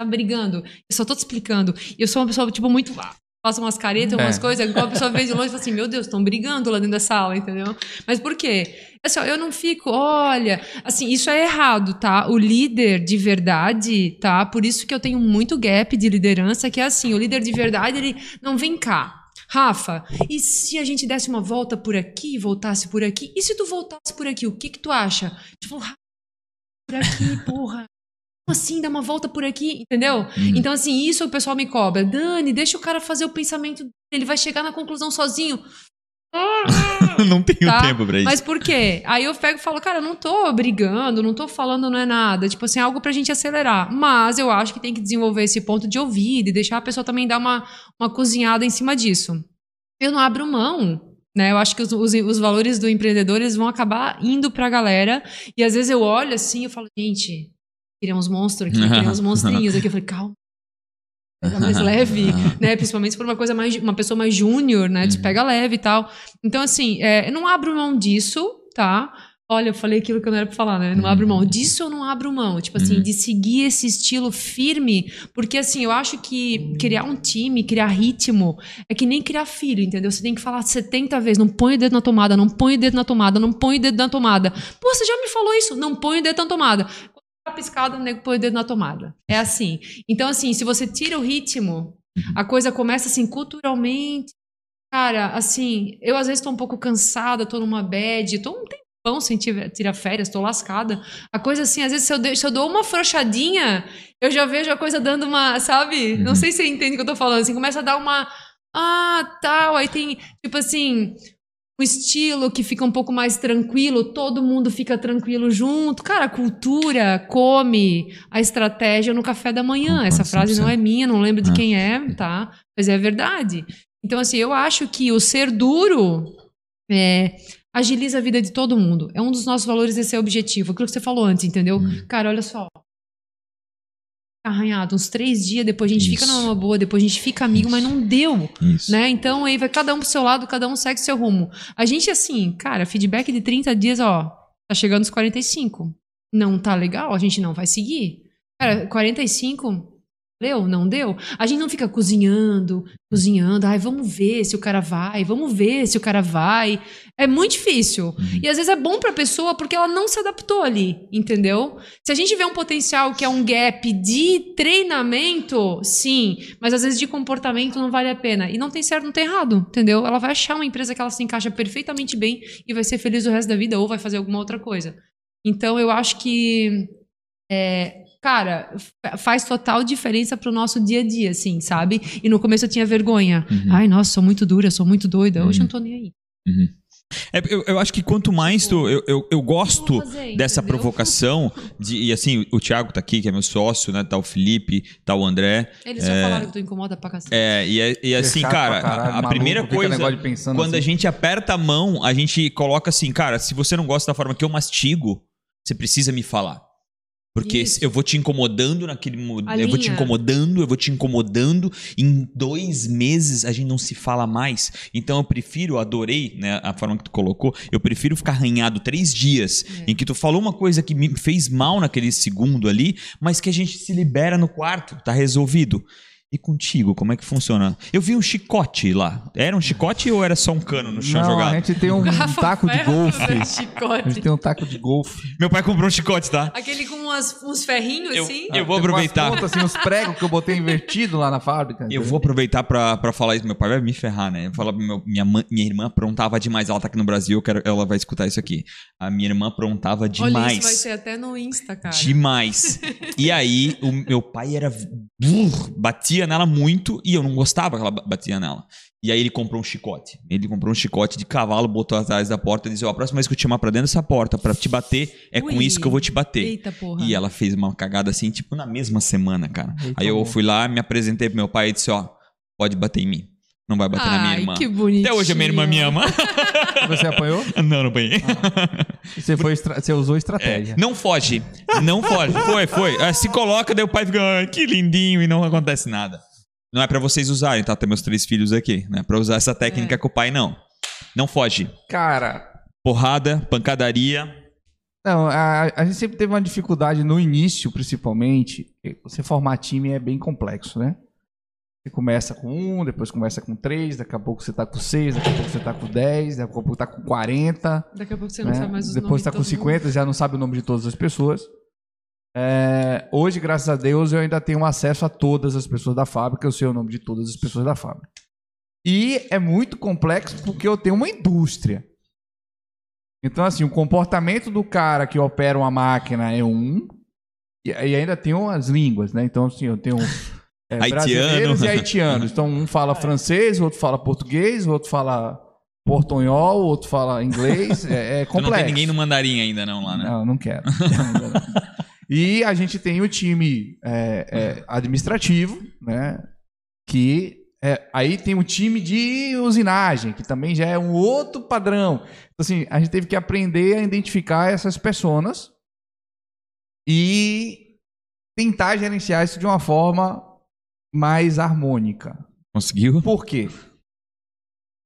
tá brigando, eu só tô te explicando. E eu sou uma pessoa, tipo, muito. Faço umas caretas, umas É. coisas, igual a pessoa vê de longe e fala assim: Meu Deus, estão brigando lá dentro da sala, entendeu? Mas por quê? Assim, ó, eu não fico, olha, assim, isso é errado, tá? O líder de verdade, tá? Por isso que eu tenho muito gap de liderança, que é assim, o líder de verdade, ele não vem cá. Rafa, e se a gente desse uma volta por aqui e voltasse por aqui? E se tu voltasse por aqui, o que que tu acha? Tipo, Rafa, por aqui, porra. Como assim, dá uma volta por aqui, entendeu? Uhum. Então, assim, isso o pessoal me cobra. Dani, deixa o cara fazer o pensamento dele, ele vai chegar na conclusão sozinho. Não tenho Tá? tempo pra isso. Mas por quê? Aí eu pego e falo, cara, eu não tô brigando, não tô falando, não é nada. Tipo assim, algo pra gente acelerar. Mas eu acho que tem que desenvolver esse ponto de ouvido e deixar a pessoa também dar uma, uma cozinhada em cima disso. Eu não abro mão. Né? Eu acho que os, os, os valores do empreendedor eles vão acabar indo pra galera. E às vezes eu olho assim e falo, gente, queria uns monstros aqui, queria uns monstrinhos aqui. Eu falei, calma. Pega mais leve, né? Principalmente se for uma coisa mais, uma pessoa mais júnior, né? Te pega leve e tal. Então, assim, é, eu não abro mão disso, tá? Olha, eu falei aquilo que eu não era pra falar, né? Não abro mão. Disso eu não abro mão. Tipo assim, de seguir esse estilo firme. Porque, assim, eu acho que criar um time, criar ritmo, é que nem criar filho, entendeu? Você tem que falar 70 vezes, não põe o dedo na tomada, não põe o dedo na tomada, não põe o dedo na tomada. Pô, você já me falou isso, não põe o dedo na tomada. Piscada, o nego põe o dedo na tomada. É assim. Então, assim, se você tira o ritmo, a coisa começa assim, culturalmente. Cara, assim, eu às vezes tô um pouco cansada, tô numa bad, tô um tempão sem tirar tirar férias, tô lascada. A coisa assim, às vezes se eu, de- se eu dou uma frouxadinha, eu já vejo a coisa dando uma, sabe? Não sei se você entende o que eu tô falando, assim, começa a dar uma. Ah, tal, aí tem, tipo assim, um estilo que fica um pouco mais tranquilo, todo mundo fica tranquilo junto. Cara, a cultura come a estratégia no café da manhã. Essa frase não 100%. é minha, não lembro de Ah. quem é, tá? Mas é verdade. Então, assim, eu acho que o ser duro é, agiliza a vida de todo mundo. É um dos nossos valores, esse é o objetivo. Aquilo que você falou antes, entendeu? Hum. Cara, olha só. Arranhado, uns três dias, depois a gente fica Isso. numa boa, depois a gente fica amigo, mas não deu Isso. né? Então aí vai cada um pro seu lado, cada um segue seu rumo. A gente, assim, cara, feedback de 30 dias, ó, tá chegando nos 45. Não tá legal, a gente não vai seguir. Cara, 45, deu? Não deu? A gente não fica cozinhando, cozinhando, ai, vamos ver se o cara vai, vamos ver se o cara vai. É muito difícil. Uhum. E às vezes é bom pra pessoa porque ela não se adaptou ali, entendeu? Se a gente vê um potencial que é um gap de treinamento, sim, mas às vezes de comportamento não vale a pena. E não tem certo, não tem errado, entendeu? Ela vai achar uma empresa que ela se encaixa perfeitamente bem e vai ser feliz o resto da vida ou vai fazer alguma outra coisa. Então eu acho que é, cara, fa- faz total diferença pro nosso dia a dia, assim, sabe? E no começo eu tinha vergonha. Uhum. Ai, nossa, sou muito dura, sou muito doida. Hoje eu não tô nem aí. É, eu, eu acho que quanto mais tu. Eu, eu, eu gosto fazer, dessa entendeu? provocação. De, e assim, o Thiago tá aqui, que é meu sócio, né? Tá o Felipe, tá o André. Eles já falaram que tu incomoda pra cacete. É, e, é- e assim, Chato cara, caralho, a, a maluco, primeira coisa. negócio de pensando Quando a assim. gente aperta a mão, a gente coloca assim, cara, se você não gosta da forma que eu mastigo, você precisa me falar. Porque Isso. eu vou te incomodando naquele. A Eu vou te incomodando, eu vou te incomodando. Em dois meses a gente não se fala mais. Então eu prefiro, adorei né, a forma que tu colocou. Eu prefiro ficar arranhado três dias É. em que tu falou uma coisa que me fez mal naquele segundo ali, mas que a gente se libera no quarto, tá resolvido. E contigo, como é que funciona? Eu vi um chicote lá. Era um chicote ou era só um cano no chão Não, jogado? a gente tem um, Garrafa taco de golfe. né, A Chicote. gente tem um taco de golfe. Meu pai comprou um chicote, tá? Aquele com umas- uns ferrinhos Eu- assim. eu vou Tem umas aproveitar. pontas, assim, os pregos que eu botei invertido lá na fábrica. Eu vou aproveitar pra, pra falar isso. Meu pai vai me ferrar, né? Falar, meu, minha, mãe- minha irmã aprontava demais. Ela tá aqui no Brasil, eu quero, ela vai escutar isso aqui. A minha irmã aprontava Olha, demais. isso vai ser até no Insta, cara. Demais. E aí, o meu pai era. brrr, batia nela muito e eu não gostava que ela ba- batia nela. E aí ele comprou um chicote. Ele comprou um chicote de cavalo, botou atrás da porta e disse: Ó, a próxima vez que eu te chamar pra dentro dessa porta pra te bater, é com Ui. isso que eu vou te bater. Eita porra. E ela fez uma cagada assim, tipo, na mesma semana, cara. Eita, aí eu bom. fui lá, me apresentei pro meu pai e disse: Ó, pode bater em mim. Não vai bater na minha Ai, irmã. que bonitinho. Até hoje a minha irmã me ama. Você apanhou? não, não banhei. Você, foi estra- você usou estratégia. Não foge. Não foge. Foi, foi. Ah, Se coloca, daí o pai fica, "Ah, que lindinho, e não acontece nada. Não é pra vocês usarem, tá? Tem meus três filhos aqui. Não é pra usar essa técnica É. com o pai, não. Não foge. Cara, Porrada, pancadaria. não, a, a gente sempre teve uma dificuldade no início, principalmente. Você formar time é bem complexo, né? Você começa com um, depois começa com três, daqui a pouco você tá com seis, daqui a pouco você tá com dez, daqui a pouco tá com 40. Daqui a pouco você não né? sabe mais os Depois tá de com. 50, já não sabe o nome de todas as pessoas. É, hoje, graças a Deus, eu ainda tenho acesso a todas as pessoas da fábrica, eu sei o nome de todas as pessoas da fábrica. E é muito complexo porque eu tenho uma indústria. Então, assim, o comportamento do cara que opera uma máquina é um, e e ainda tem umas línguas, né? Então, assim, eu tenho é, brasileiros e haitianos. Então, um fala francês, o outro fala português, o outro fala portonhol, o outro fala inglês. É, é Tu não complexo. tem ninguém no mandarim ainda, não, lá, né? Não, não quero. e a gente tem o time é, é, administrativo, né? Que é, aí tem o time de usinagem, que também já é um outro padrão. Então, assim, a gente teve que aprender a identificar essas pessoas e tentar gerenciar isso de uma forma mais harmônica. Conseguiu? Por quê?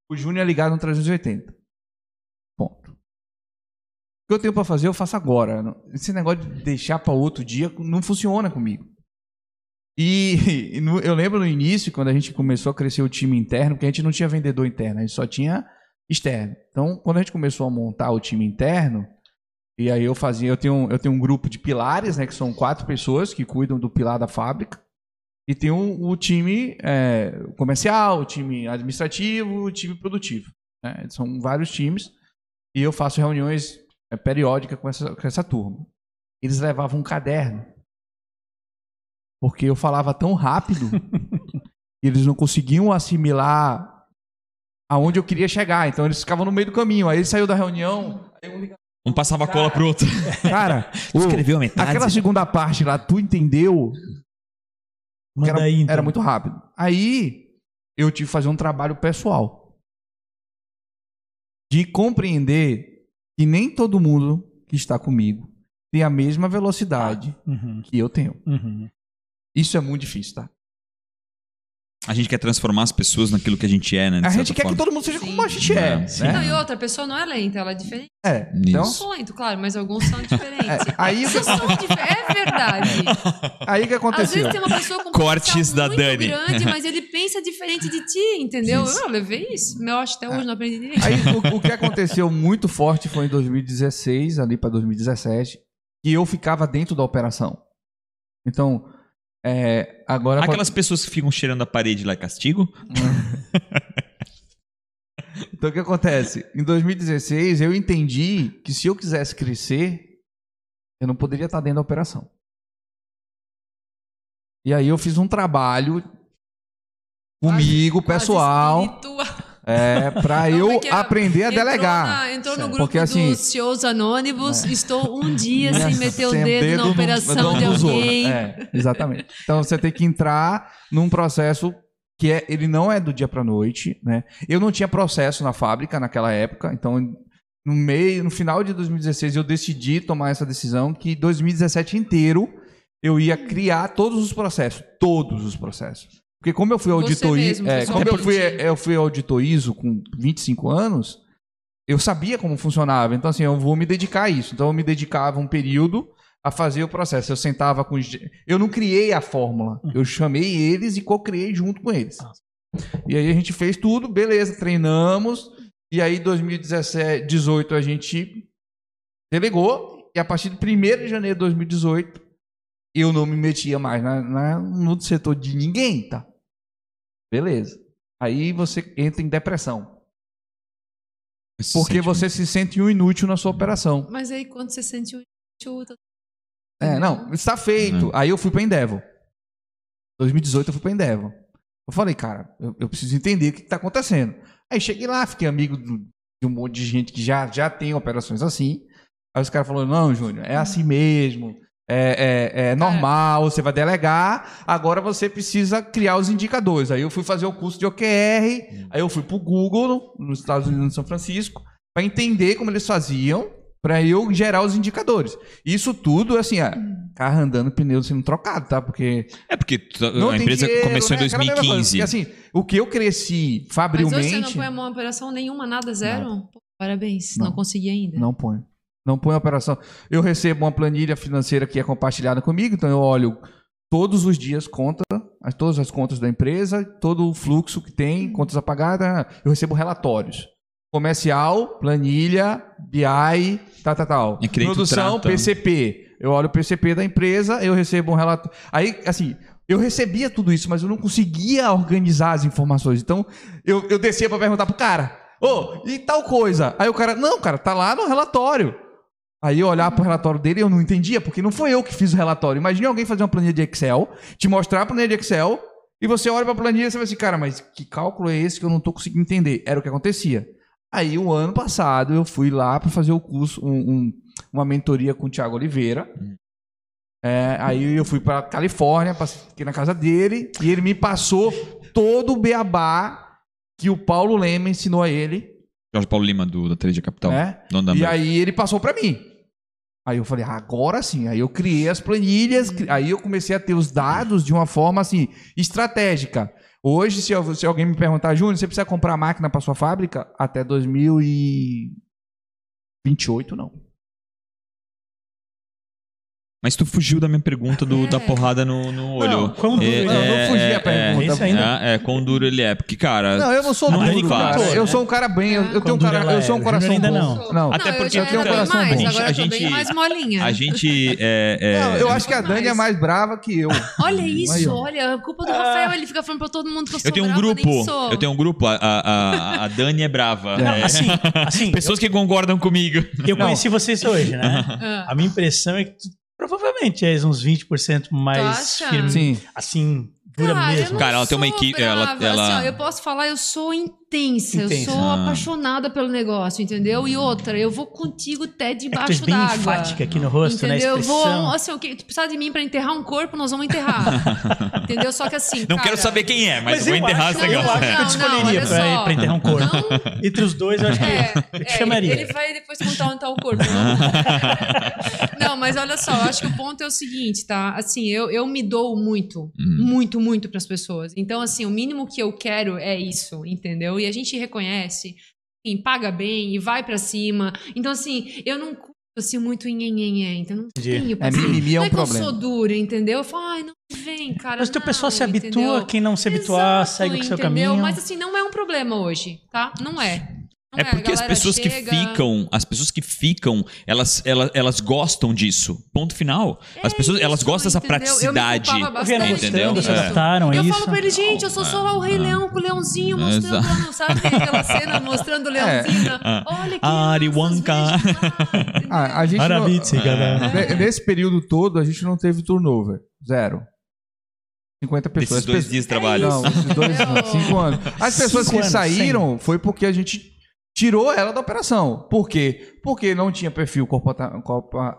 O Júnior é ligado no 380. Ponto. O que eu tenho pra fazer, eu faço agora. Esse negócio de deixar pra outro dia não funciona comigo. E, e no- eu lembro no início, quando a gente começou a crescer o time interno, porque a gente não tinha vendedor interno, a gente só tinha externo. Então, quando a gente começou a montar o time interno, e aí eu fazia, eu tenho, eu tenho um grupo de pilares, né, que são quatro pessoas que cuidam do pilar da fábrica. E tem o, o time é, comercial, o time administrativo, o time produtivo. né? São vários times. E eu faço reuniões é, periódicas com essa, com essa turma. Eles levavam um caderno. Porque eu falava tão rápido, e eles não conseguiam assimilar aonde eu queria chegar. Então eles ficavam no meio do caminho. Aí ele saiu da reunião. Um passava cola pro outro. Cara, Escreveu a metade. aquela segunda parte lá, tu entendeu? Manda era, aí, então. era muito rápido. Aí eu tive que fazer um trabalho pessoal de compreender que nem todo mundo que está comigo tem a mesma velocidade Uhum, que eu tenho. uhum. Isso é muito difícil, tá? A gente quer transformar as pessoas naquilo que a gente é, né? A gente quer forma. que todo mundo seja como a gente Sim. é. Sim. Não, Né? e outra, a pessoa não é lenta, ela é diferente. É. Então, Eu sou lento, claro, mas alguns são diferentes. É, aí que- Vocês são dif- É verdade. aí o que Às aconteceu? vezes tem uma pessoa com um Cortes da muito Dani. grande, mas ele pensa diferente de ti, entendeu? Isso. Eu levei isso. Eu acho que até hoje não aprendi direito. Aí o, o que aconteceu muito forte foi em 2016, ali para 2017, que eu ficava dentro da operação. Então, é, agora. Aquelas pessoas que ficam cheirando a parede lá é castigo? Então o que acontece? Em 2016 eu entendi que se eu quisesse crescer, eu não poderia estar dentro da operação. E aí eu fiz um trabalho comigo, Quase pessoal. É, para eu é é? aprender a Entrou delegar. na- entrou no grupo Porque, assim, dos CEOs anônimos. Estou um dia sem meter o dedo, na operação no- de alguém. É, exatamente. Então você tem que entrar num processo que é, ele não é do dia para noite, né? Eu não tinha processo na fábrica naquela época, então no meio, no final de 2016 eu decidi tomar essa decisão que 2017 inteiro eu ia criar todos os processos, todos os processos. Porque como eu fui auditor, é, como eu fui, eu fui auditor ISO com 25 anos, eu sabia como funcionava. Então, assim, eu vou me dedicar a isso. Então, eu me dedicava um período a fazer o processo. Eu sentava com. os Eu não criei a fórmula. Eu chamei eles e co-criei junto com eles. E aí a gente fez tudo, beleza, treinamos. E aí, 2017, 2018, a gente delegou. E a partir de 1 de janeiro de 2018, eu não me metia mais na, na- no setor de ninguém, tá? Beleza. Aí você entra em depressão. Porque você se sente um inútil na sua operação. Mas aí quando você sente o chuta. É, não, está feito. Aí eu fui pra Endeavor. 2018 eu fui pra Endeavor. Eu falei, cara, eu, eu preciso entender o que está acontecendo. Aí cheguei lá, fiquei amigo do- de um monte de gente que já, já tem operações assim. Aí os caras falaram, não, Júnior, é assim mesmo. É, é, é normal, você vai delegar. Agora você precisa criar os indicadores. Aí eu fui fazer o curso de OKR. Aí eu fui pro Google, nos Estados Unidos, em São Francisco, para entender como eles faziam, para eu gerar os indicadores. Isso tudo, assim, ó, carro andando, pneu sendo trocado, tá? Porque É porque a empresa dinheiro, começou né? em Aquela mesma coisa. 2015. Porque, assim, o que eu cresci Mas hoje você fabrilmente. não põe a mão em operação nenhuma, nada, zero? Pô, parabéns, não, Não. consegui ainda. Não põe. Não põe operação. Eu recebo uma planilha financeira que é compartilhada comigo, então eu olho todos os dias conta, as- todas as contas da empresa, todo o fluxo que tem, contas apagadas, eu recebo relatórios. Comercial, planilha, BI, tal, tal, tal. Tu Produção, trata. PCP. Eu olho o PCP da empresa, eu recebo um relatório. Aí, assim, eu recebia tudo isso, mas eu não conseguia organizar as informações. Então, eu, eu descia para perguntar pro cara. Ô, e tal coisa. Aí o cara, não, cara, tá lá no relatório. Aí eu olhar pro relatório dele e eu não entendia, porque não foi eu que fiz o relatório. Imagine alguém fazer uma planilha de Excel, te mostrar a planilha de Excel, e você olha pra planilha e você vai assim, cara, mas que cálculo é esse que eu não tô conseguindo entender? Era o que acontecia. Aí, o ano passado, eu fui lá para fazer o curso, um, um, uma mentoria com o Thiago Oliveira. É, aí eu fui para Califórnia, fiquei na casa dele, e ele me passou todo o beabá que o Paulo Lema ensinou a ele. Jorge Paulo Lima, do, da Trade Capital. da E aí ele passou para mim. Aí eu falei, agora sim. Aí eu criei as planilhas, cri- aí eu comecei a ter os dados de uma forma assim, estratégica. Hoje, se, eu- se alguém me perguntar, Júnior, você precisa comprar máquina para sua fábrica? Até 2028, não. Mas tu fugiu da minha pergunta do, da porrada no, no olho. Não, quão duro é, Não, eu não fugi é, a pergunta. é isso ainda. É, é, quão duro ele é. Porque, cara. Não, eu não sou Não é duro, cara. fácil, Eu né? sou um cara bem, eu, eu tenho um cara, eu sou um é, coração ainda bom. não. Não. Até não, porque eu eu tenho um coração mais, bom. agora A eu tô gente- bem mais molinha. A gente. É, é, Não, eu acho que a mais. Dani é mais brava que eu. Olha isso, olha, a culpa do Rafael, ele fica falando pra todo mundo que eu sou Eu tenho um brava, grupo. nem sou. Eu tenho um grupo. A, a, a, Dani é brava. Não, É. assim, assim Pessoas que concordam comigo. eu conheci vocês hoje, né? Ah. A minha impressão é que provavelmente és uns 20% mais firme. Sim. Assim, dura Cara, eu mesmo. não Cara, ela tem uma equipe- ela- ela- assim, ó, eu posso falar, eu sou intensa, eu Intensa. sou Ah. apaixonada pelo negócio, entendeu? E outra, eu vou contigo até É que tu és debaixo bem d'água. enfática aqui no rosto, né? Entendeu? Eu vou, assim, o que tu precisar de mim pra enterrar um corpo, nós vamos enterrar. entendeu? Só que assim, Não cara, quero saber quem é, mas, Mas vou eu enterrar acho- esse eu acho que eu Não, te escolheria olha pra, só. pra enterrar um corpo. Não, Entre os dois, eu acho que É, eu te é, chamaria. Ele vai depois contar onde tá o corpo. Não, Não, mas olha só, eu acho que o ponto é o seguinte, tá? Assim, eu, eu me dou muito, Hum. muito, muito pras pessoas. Então, assim, o mínimo que eu quero é isso, entendeu? E a gente reconhece, enfim, paga bem e vai pra cima. Então, assim, eu não curto, assim, muito nhenhenhé, então não Entendi. tenho É, mimimi é não um é que eu problema. sou dura, entendeu? Eu falo, ai, não vem, cara, Mas o teu não, pessoal se habitua, entendeu? quem não se habituar, Exato, segue o seu caminho. Mas assim, não é um problema hoje, tá? Não é. É porque a as pessoas que chega- ficam, as pessoas que ficam, elas, elas, elas gostam disso. Ponto final. As É pessoas, elas isso, gostam dessa? Eu praticidade. bastante. Entendeu? gostando, se É. Eu isso. falo pra ele, gente, eu sou só lá o Rei Leão com o leãozinho mostrando Exato. lá, sabe aquela cena mostrando o leãozinho? Ah. Olha que Ari Wonka. Ah, a gente não-. Ne- Nesse período todo, a gente não teve turnover. Zero. 50 pessoas. Desses dois As dias de trabalho. Não, esses dois, Eu- não, cinco anos. As pessoas Cinco que anos, saíram foi porque a gente tirou ela da operação. Por quê? Porque não tinha perfil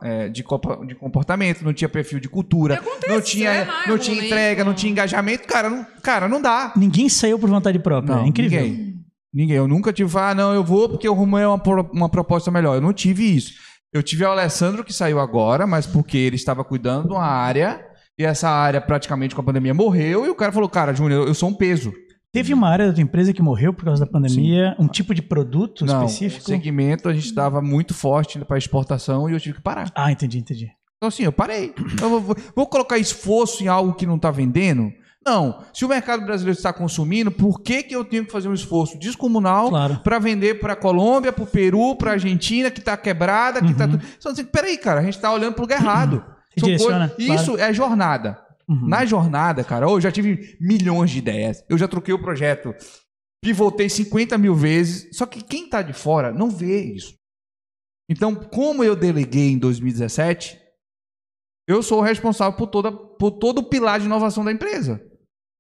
é, de, comportamento, não tinha perfil de cultura, não tinha, em não algum tinha entrega, não tinha engajamento. Cara, não, cara, não dá. Ninguém saiu por vontade própria. Não, é incrível. Ninguém. Ninguém. Eu nunca tive, ah, não, eu vou porque eu arrumei uma, uma proposta melhor. Eu não tive isso. Eu tive o Alessandro que saiu agora, mas porque ele estava cuidando de uma área e essa área praticamente com a pandemia morreu e o cara falou, cara, Júnior, eu sou um peso. Teve uma área da tua empresa que morreu por causa da pandemia, um tipo de produto não, específico? o segmento a gente estava muito forte para exportação e eu tive que parar. Ah, entendi, entendi. Então assim, eu parei. Eu vou, vou- vou colocar esforço em algo que não está vendendo? Não. Se o mercado brasileiro está consumindo, por que, que eu tenho que fazer um esforço descomunal Claro. para vender para Colômbia, para o Peru, para Argentina, que está quebrada, que está Uhum. tudo. Então, assim, peraí, cara, a gente está olhando para o lugar errado. Direciona, coisas- Isso é jornada. Uhum. Na jornada, cara, eu já tive milhões de ideias. Eu já troquei o projeto, pivotei 50 mil vezes. Só que quem tá de fora não vê isso. Então, como eu deleguei em 2017, eu sou o responsável por, toda, por todo o pilar de inovação da empresa.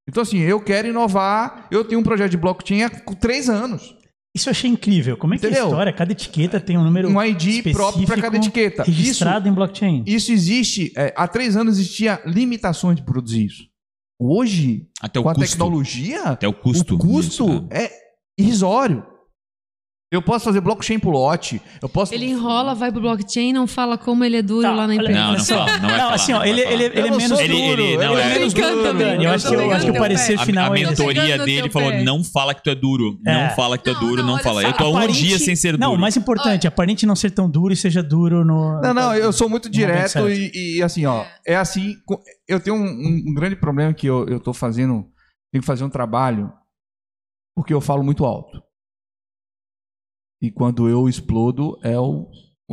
Então, assim, eu quero inovar. Eu tenho um projeto de blockchain há três anos. Isso eu achei incrível. Como é que é a Entendeu? história? Cada etiqueta tem um número Um ID próprio para cada específico etiqueta. Isso, registrado em blockchain. isso existe. é, há três anos existia limitações de produzir isso. Hoje, Até o com a custo. tecnologia, Até o custo. O custo disso, né? é irrisório. Eu posso fazer blockchain pro lote. Eu posso. Ele enrola, vai pro blockchain, não fala como ele é duro Tá, lá na empresa. Não, não Assim, fala, não vai não, falar, assim, ó, não vai ele, ele, ele é menos Ele- duro. ele- não, eu é- menos encanta, duro. amigo. Eu acho que, eu acho que o parecer final A é esse. mentoria dele falou: pé. não fala que tu é duro. É. Não fala que tu é duro, não, não, fala. só. Eu tô há um Aparente- dia sem ser duro. Não, o mais importante, aparente não ser tão duro e seja duro no. Não, não, eu sou muito direto e, e, assim, ó. É assim. co- Eu tenho um, um- um grande problema que eu, eu tô fazendo. Tenho que fazer um trabalho porque eu falo muito alto. E quando eu explodo, é, o,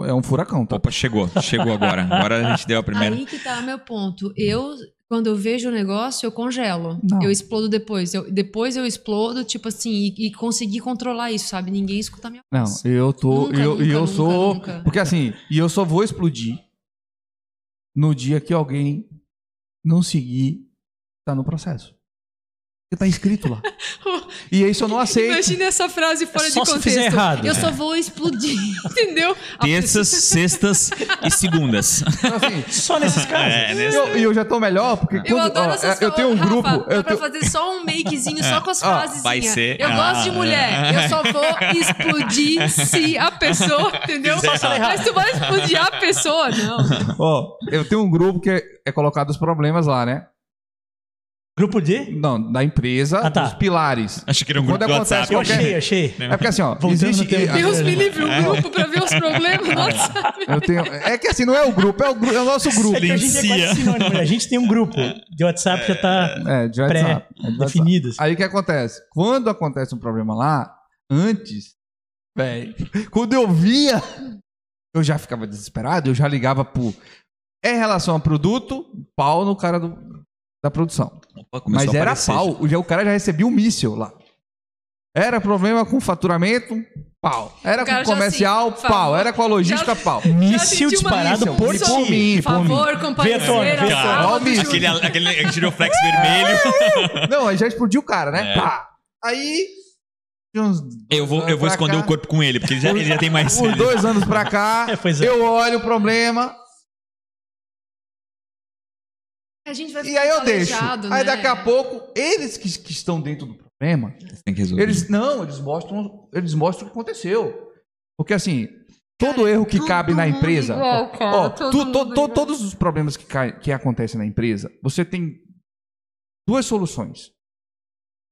é um furacão, tá? Opa, chegou. Chegou agora. Agora a gente deu a primeira. Aí que tá meu ponto. Eu, Quando eu vejo o negócio, eu congelo. Não. Eu explodo depois. Eu- depois eu explodo, tipo assim, e, e conseguir controlar isso, sabe? Ninguém escuta a minha Não, voz. eu tô. Nunca, e eu, nunca, eu nunca, sou. nunca. Porque assim, e eu só vou explodir no dia que alguém não seguir, tá no processo. Porque tá escrito lá. e isso eu não aceito. Imagina essa frase fora É de só se contexto. fizer errado. Eu só vou explodir, entendeu? Terças, sextas e segundas. Então, assim, Só nesses casos. É, né? e eu, e eu já tô melhor, porque Eu quando. adoro ó, essas eu tenho um Rafa, grupo. Dá eu pra tenho- fazer só um makezinho só com as Ó, frases. vai ser- Eu gosto de Ah. mulher. Eu só vou explodir se a pessoa, entendeu? Mas tu vai explodir a pessoa, não. Ó, eu tenho um grupo que é, é colocado os problemas lá, né? Grupo D? Não, da empresa, Ah, tá. dos pilares. Achei que era um grupo Quando do acontece WhatsApp. Eu qualquer- achei, achei. É porque assim, ó, Voltando existe. e- Deus me livre um grupo pra ver os problemas, nossa. eu tenho, é que assim, não é o grupo, é o, gru- é o nosso grupo. É que em dia é quase sinônimo. né? A gente tem um grupo de WhatsApp que já tá É, de WhatsApp. é de WhatsApp. pré-definido. assim. Aí o que acontece? Quando acontece um problema lá, antes, velho, quando eu via, eu já ficava desesperado, eu já ligava pro. É em relação a produto, pau no cara do, da produção. Opa, Mas era pau, o cara já recebia um míssil lá. Era problema com faturamento, pau. Era com já comercial, assim, pau. favor, Era com a logística, já- pau. Míssil disparado míssil, por ti. mim, Por favor, Vê à tona, comparecer vê à tona. a Ó o sábado, míssil. Aquele, aquele giroflex vermelho. Não, aí já explodiu o cara, né? É. Pá. Aí. Eu vou, eu vou esconder cá, o corpo com ele, porque ele já, ele já tem mais. Uns dois anos pra cá, É, é. eu olho o problema A gente vai e aí eu deixo. calejado, Aí né? daqui a pouco, eles que, que estão dentro do problema, Tem que resolver. eles não, eles mostram, eles mostram o que aconteceu. Porque assim, todo erro que cabe na empresa, igual, ó, cara, ó, todo tu- to- todos os problemas que, cai- que acontecem na empresa, você tem duas soluções.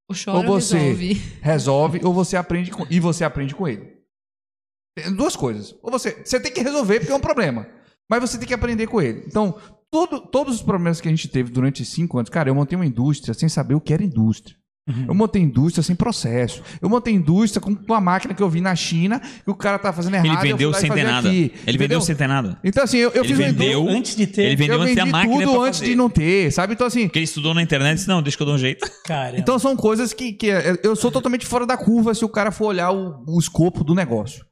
O choro Ou você- resolve. resolve ou você aprende com, e você aprende com ele. Tem duas coisas. Ou você, você tem que resolver porque é um problema, mas você tem que aprender com ele. Então, todo- todos os problemas que a gente teve durante cinco anos, cara, eu montei uma indústria sem saber o que era indústria. Eu montei indústria sem processo. Eu montei indústria com uma máquina que eu vi na China que o cara tá fazendo errado. Ele vendeu sem ter nada. aqui, Ele entendeu? vendeu sem ter nada. Então, assim, eu, eu Ele fiz vendeu-. Antes de ter. Ele vendeu Eu antes de ter a máquina tudo antes fazer. de não ter, sabe? Então, assim, Porque ele estudou na internet e disse, não, deixa que eu dou um jeito. Cara, Então são coisas que, que é- eu sou totalmente fora da curva se o cara for olhar o, o escopo do negócio.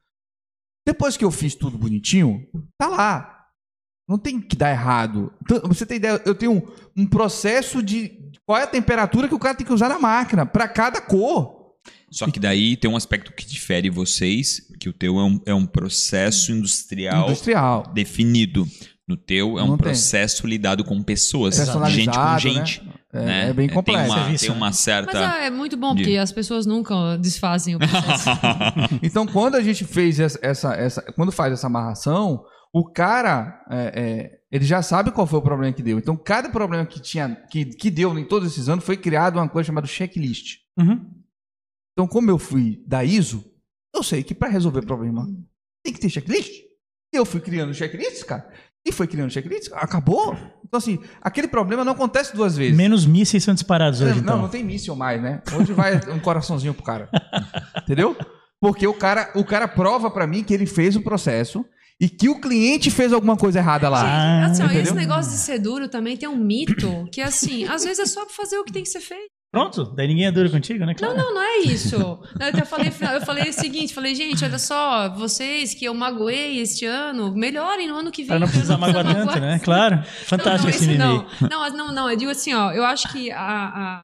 Depois que eu fiz tudo bonitinho, tá lá. Não tem que dar errado. Então, Você tem ideia? Eu tenho um, um processo de qual é a temperatura que o cara tem que usar na máquina para cada cor. Só que daí tem um aspecto que difere vocês, que o teu é um, é um processo industrial Industrial. definido. No teu é um Não tem. processo lidado com pessoas, Personalizado, gente com né? gente. É, né? é bem complexo. Tem uma, Serviço, tem né? uma Mas certa. ah, é muito bom, porque as pessoas nunca desfazem o processo. Então, quando a gente fez essa, essa, essa- quando faz essa amarração, o cara, é, é, ele já sabe qual foi o problema que deu. Então, cada problema que tinha, que, que deu em todos esses anos, foi criado uma coisa chamada checklist. Uhum. Então, como eu fui da ISO, eu sei que para resolver problema tem que ter checklist. Eu fui criando checklist, cara. E foi criando checklist, acabou. Então, assim, aquele problema não acontece duas vezes. Menos mísseis são disparados hoje, não, então. não tem míssil mais, né? Hoje vai um coraçãozinho pro cara. Entendeu? Porque o cara, o cara prova pra mim que ele fez o processo e que o cliente fez alguma coisa errada lá. Ah, assim, ó, entendeu? esse negócio de ser duro também tem um mito que, assim, às vezes é só fazer o que tem que ser feito. Pronto, daí ninguém é duro contigo, né? Não, Claro. não, não é isso. Eu até falei, eu falei o seguinte, falei, gente, olha só, vocês que eu magoei este ano, melhorem no ano que vem. Pra não porque eu precisar magoar tanto, né? Claro. Fantástico não, esse esse mimimi. não. Não, mas não, não, eu digo assim, ó, eu acho que a... a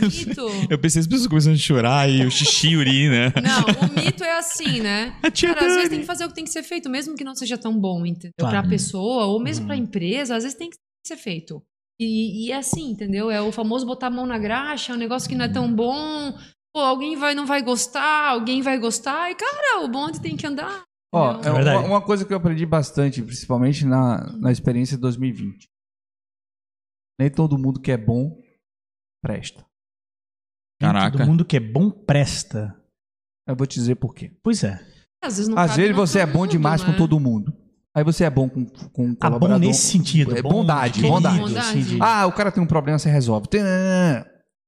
mito... Eu pensei as pessoas começando a chorar e o xixi e urina. Não, o mito é assim, né? A tia Cara, às vezes Dani. tem que fazer o que tem que ser feito, mesmo que não seja tão bom, entendeu? Claro. Pra pessoa, ou mesmo pra Uhum. empresa, às vezes tem que ser feito. E, e é assim, entendeu? É o famoso botar a mão na graxa, é um negócio que não é tão bom. Pô, alguém vai, não vai gostar, alguém vai gostar, e cara, o bonde tem que andar. Ó, entendeu? é verdade. uma, uma coisa que eu aprendi bastante, principalmente na, na experiência de 2020. Nem todo mundo que é bom presta. Caraca. Todo mundo que é bom presta. Eu vou te dizer por quê. Pois é. Às vezes, não Às vezes você é bom mundo, demais com né? todo mundo. Aí você é bom com, com um Ah, bom colaborador. nesse sentido. É bom bondade, de querido, bondade. assim, de- Ah, o cara tem um problema, você resolve.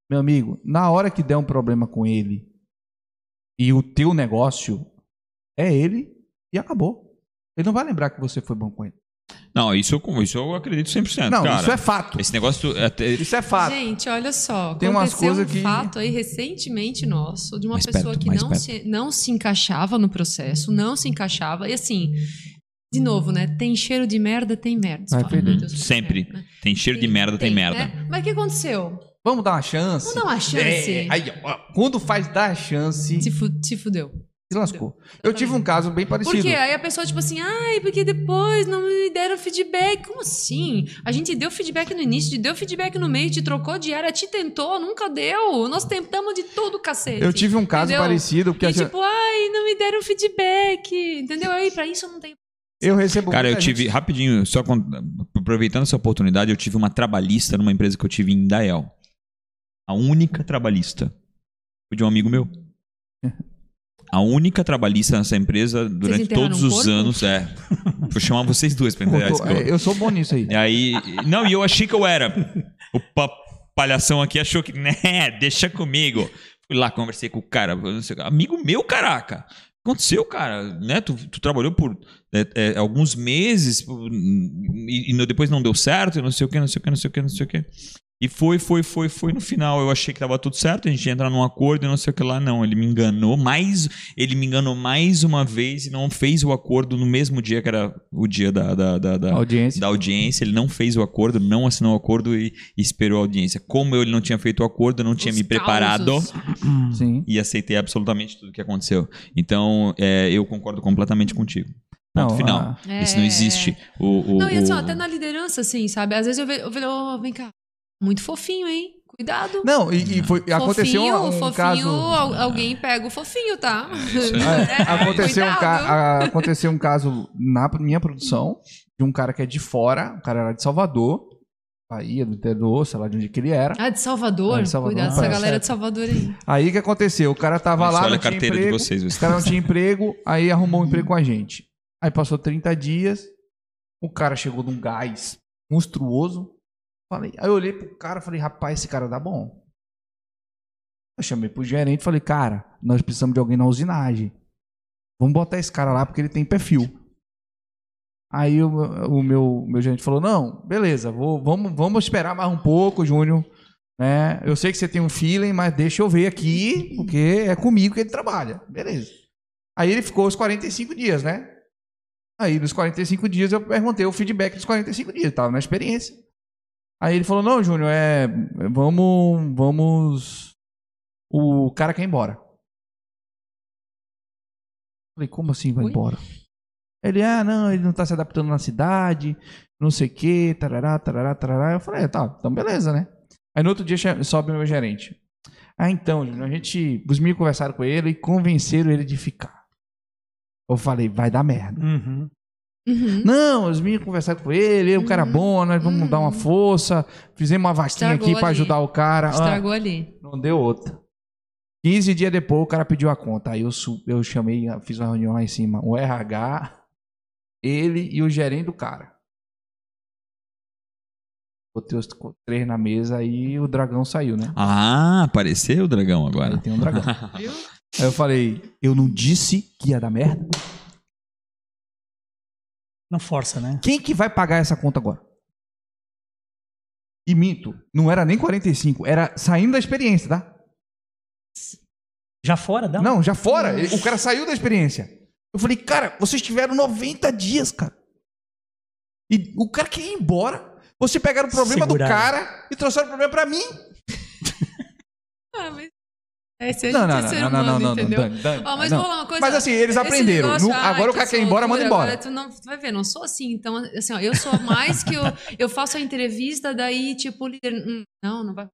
Meu amigo, na hora que der um problema com ele e o teu negócio é ele e acabou. Ele não vai lembrar que você foi bom com ele. Não, isso eu, isso eu acredito 100%. Não, cara. isso é fato. Esse negócio. é até- Isso é fato. Gente, olha só. Tem umas aconteceu coisas um que- fato aí recentemente nosso de uma Mais pessoa perto, que não perto. se, não se encaixava no processo, não se encaixava. E assim, de novo, né? Tem cheiro de merda, tem merda. Vai Fala, perder. meu Deus, Sempre. merda, né? Tem cheiro de merda, tem, merda. né? Mas o que aconteceu? Vamos dar uma chance. Vamos dar uma chance. É, aí, ó, quando faz dar chance, Se, fu se fudeu. Se lascou. Eu tive um caso bem parecido. Por quê? Aí a pessoa, tipo assim, ai, porque depois não me deram feedback. Como assim? A gente deu feedback no início, te deu feedback no meio, te trocou de área, te tentou, nunca deu. Nós tentamos de tudo, cacete. Eu tive um caso Entendeu? parecido, porque E assim, tipo, ai, não me deram feedback. Entendeu? Aí, pra isso eu não tenho. eu recebo Cara, eu tive, gente- rapidinho, só aproveitando essa oportunidade, eu tive uma trabalhista numa empresa que eu tive em Dael. A única trabalhista. Foi de um amigo meu. A única trabalhista nessa emprasa durante todos um os corpo? anos. É. Vou chamar vocês duas pra enterrar esse corpo. é, eu sou bom nisso aí. E aí. Não, e eu achei que eu era. O pa- palhação aqui achou que. Né, deixa comigo. Fui lá, conversei com o cara. amigo meu, caraca. O que aconteceu, cara? Né? Tu, tu trabalhou por é, é, alguns meses e, e depois não deu certo, não sei o que, não sei o que, não sei o que, não sei o que. E foi, foi, foi, foi. No final eu achei que tava tudo certo, a gente ia entrar num acordo e não sei o que lá. Não, ele me enganou mais. Ele me enganou mais uma vez e não fez o acordo no mesmo dia que era o dia da, da, da, da- Audiência. da audiência. Ele não fez o acordo, não assinou o acordo e, e esperou a audiência. Como ele não tinha feito o acordo, eu não tinha Os me preparado. Sim. e aceitei absolutamente tudo que aconteceu. Então, é, eu concordo completamente contigo. Ponto Não, final. a- Isso não É. existe. O, o, Não, e assim, o- até na liderança, assim, sabe? Às vezes eu vejo, eu vejo "Ô, vem cá, muito fofinho, hein? Cuidado. Não, e, e foi, aconteceu fofinho, um, um fofinho, caso. al- alguém pega o fofinho, tá? É, aconteceu, um ca- aconteceu um caso na minha produção de um cara que é de fora, o cara era de Salvador, Bahia, do interior, sei lá de onde que ele era. Ah, de Salvador? É, de Salvador. Cuidado dessa Ah, galera de Salvador aí. Aí o que aconteceu? O cara tava lá, olha não a tinha carteira de emprego, vocês, o cara não tinha emprego, aí arrumou um emprego com a gente. Aí passou 30 dias, o cara chegou num gás monstruoso. Falei, aí eu olhei pro cara falei, rapaz, esse cara dá bom. Eu chamei pro gerente e falei, cara, nós precisamos de alguém na usinagem. Vamos botar esse cara lá porque ele tem perfil. Aí o, o meu, meu gerente falou, não, beleza, vou, vamos, vamos esperar mais um pouco, Júnior. Né? Eu sei que você tem um feeling, mas deixa eu ver aqui, porque é comigo que ele trabalha. Beleza. Aí ele ficou os 45 dias, né? Aí nos 45 dias eu perguntei o feedback dos 45 dias, tava na experiência. Aí ele falou: "Não, Júnior, é vamos vamos o cara quer ir embora". Falei: "Como assim vai Oi? embora?" Ele: "Ah, não, ele não tá se adaptando na cidade, não sei o quê, tarará, tarará, tarará". Eu falei: "Tá, então beleza, né?" Aí no outro dia sobe o meu gerente. Ah, então, Júnior, a gente. Os meninos conversaram com ele e convenceram ele de ficar. Eu falei, vai dar merda. Uhum. Uhum. Não, os meninos conversaram com ele, ele é um cara Uhum. bom, nós vamos Uhum. dar uma força. Fizemos uma vaquinha Estragou aqui pra ali. ajudar o cara. Ah, Estragou ali. não deu outra. 15 dias depois o cara pediu a conta. Aí eu, eu chamei, fiz uma reunião lá em cima. O RH, ele e o gerente do cara. Botei os três na mesa e o dragão saiu, né? Ah, apareceu o dragão Aí agora. tem um dragão. Aí eu falei, eu não disse que ia dar merda? Não força, né? Quem que vai pagar essa conta agora? E minto, não era nem 45, era saindo da experiência, tá? Já fora, dá? Não, já fora, o cara saiu da experiência. Eu falei, cara, vocês tiveram 90 dias, cara. E o cara queria ir embora. Você pegaram o problema do Seguraram. cara e trouxeram o problema pra mim. Ah, mas. Esse é Não, não, é não, ser não, não, humano, não, não, entendeu? Dani, Ó, mas não. vou falar uma coisa. Mas assim, eles Esse aprenderam. negócio, Não- ah, agora o cara quer ir embora, manda embora. Agora tu não tu vai ver, não sou assim. Então, assim, ó, eu sou mais que eu, eu faço a entrevista, daí, tipo, o líder. hum, não, não vai.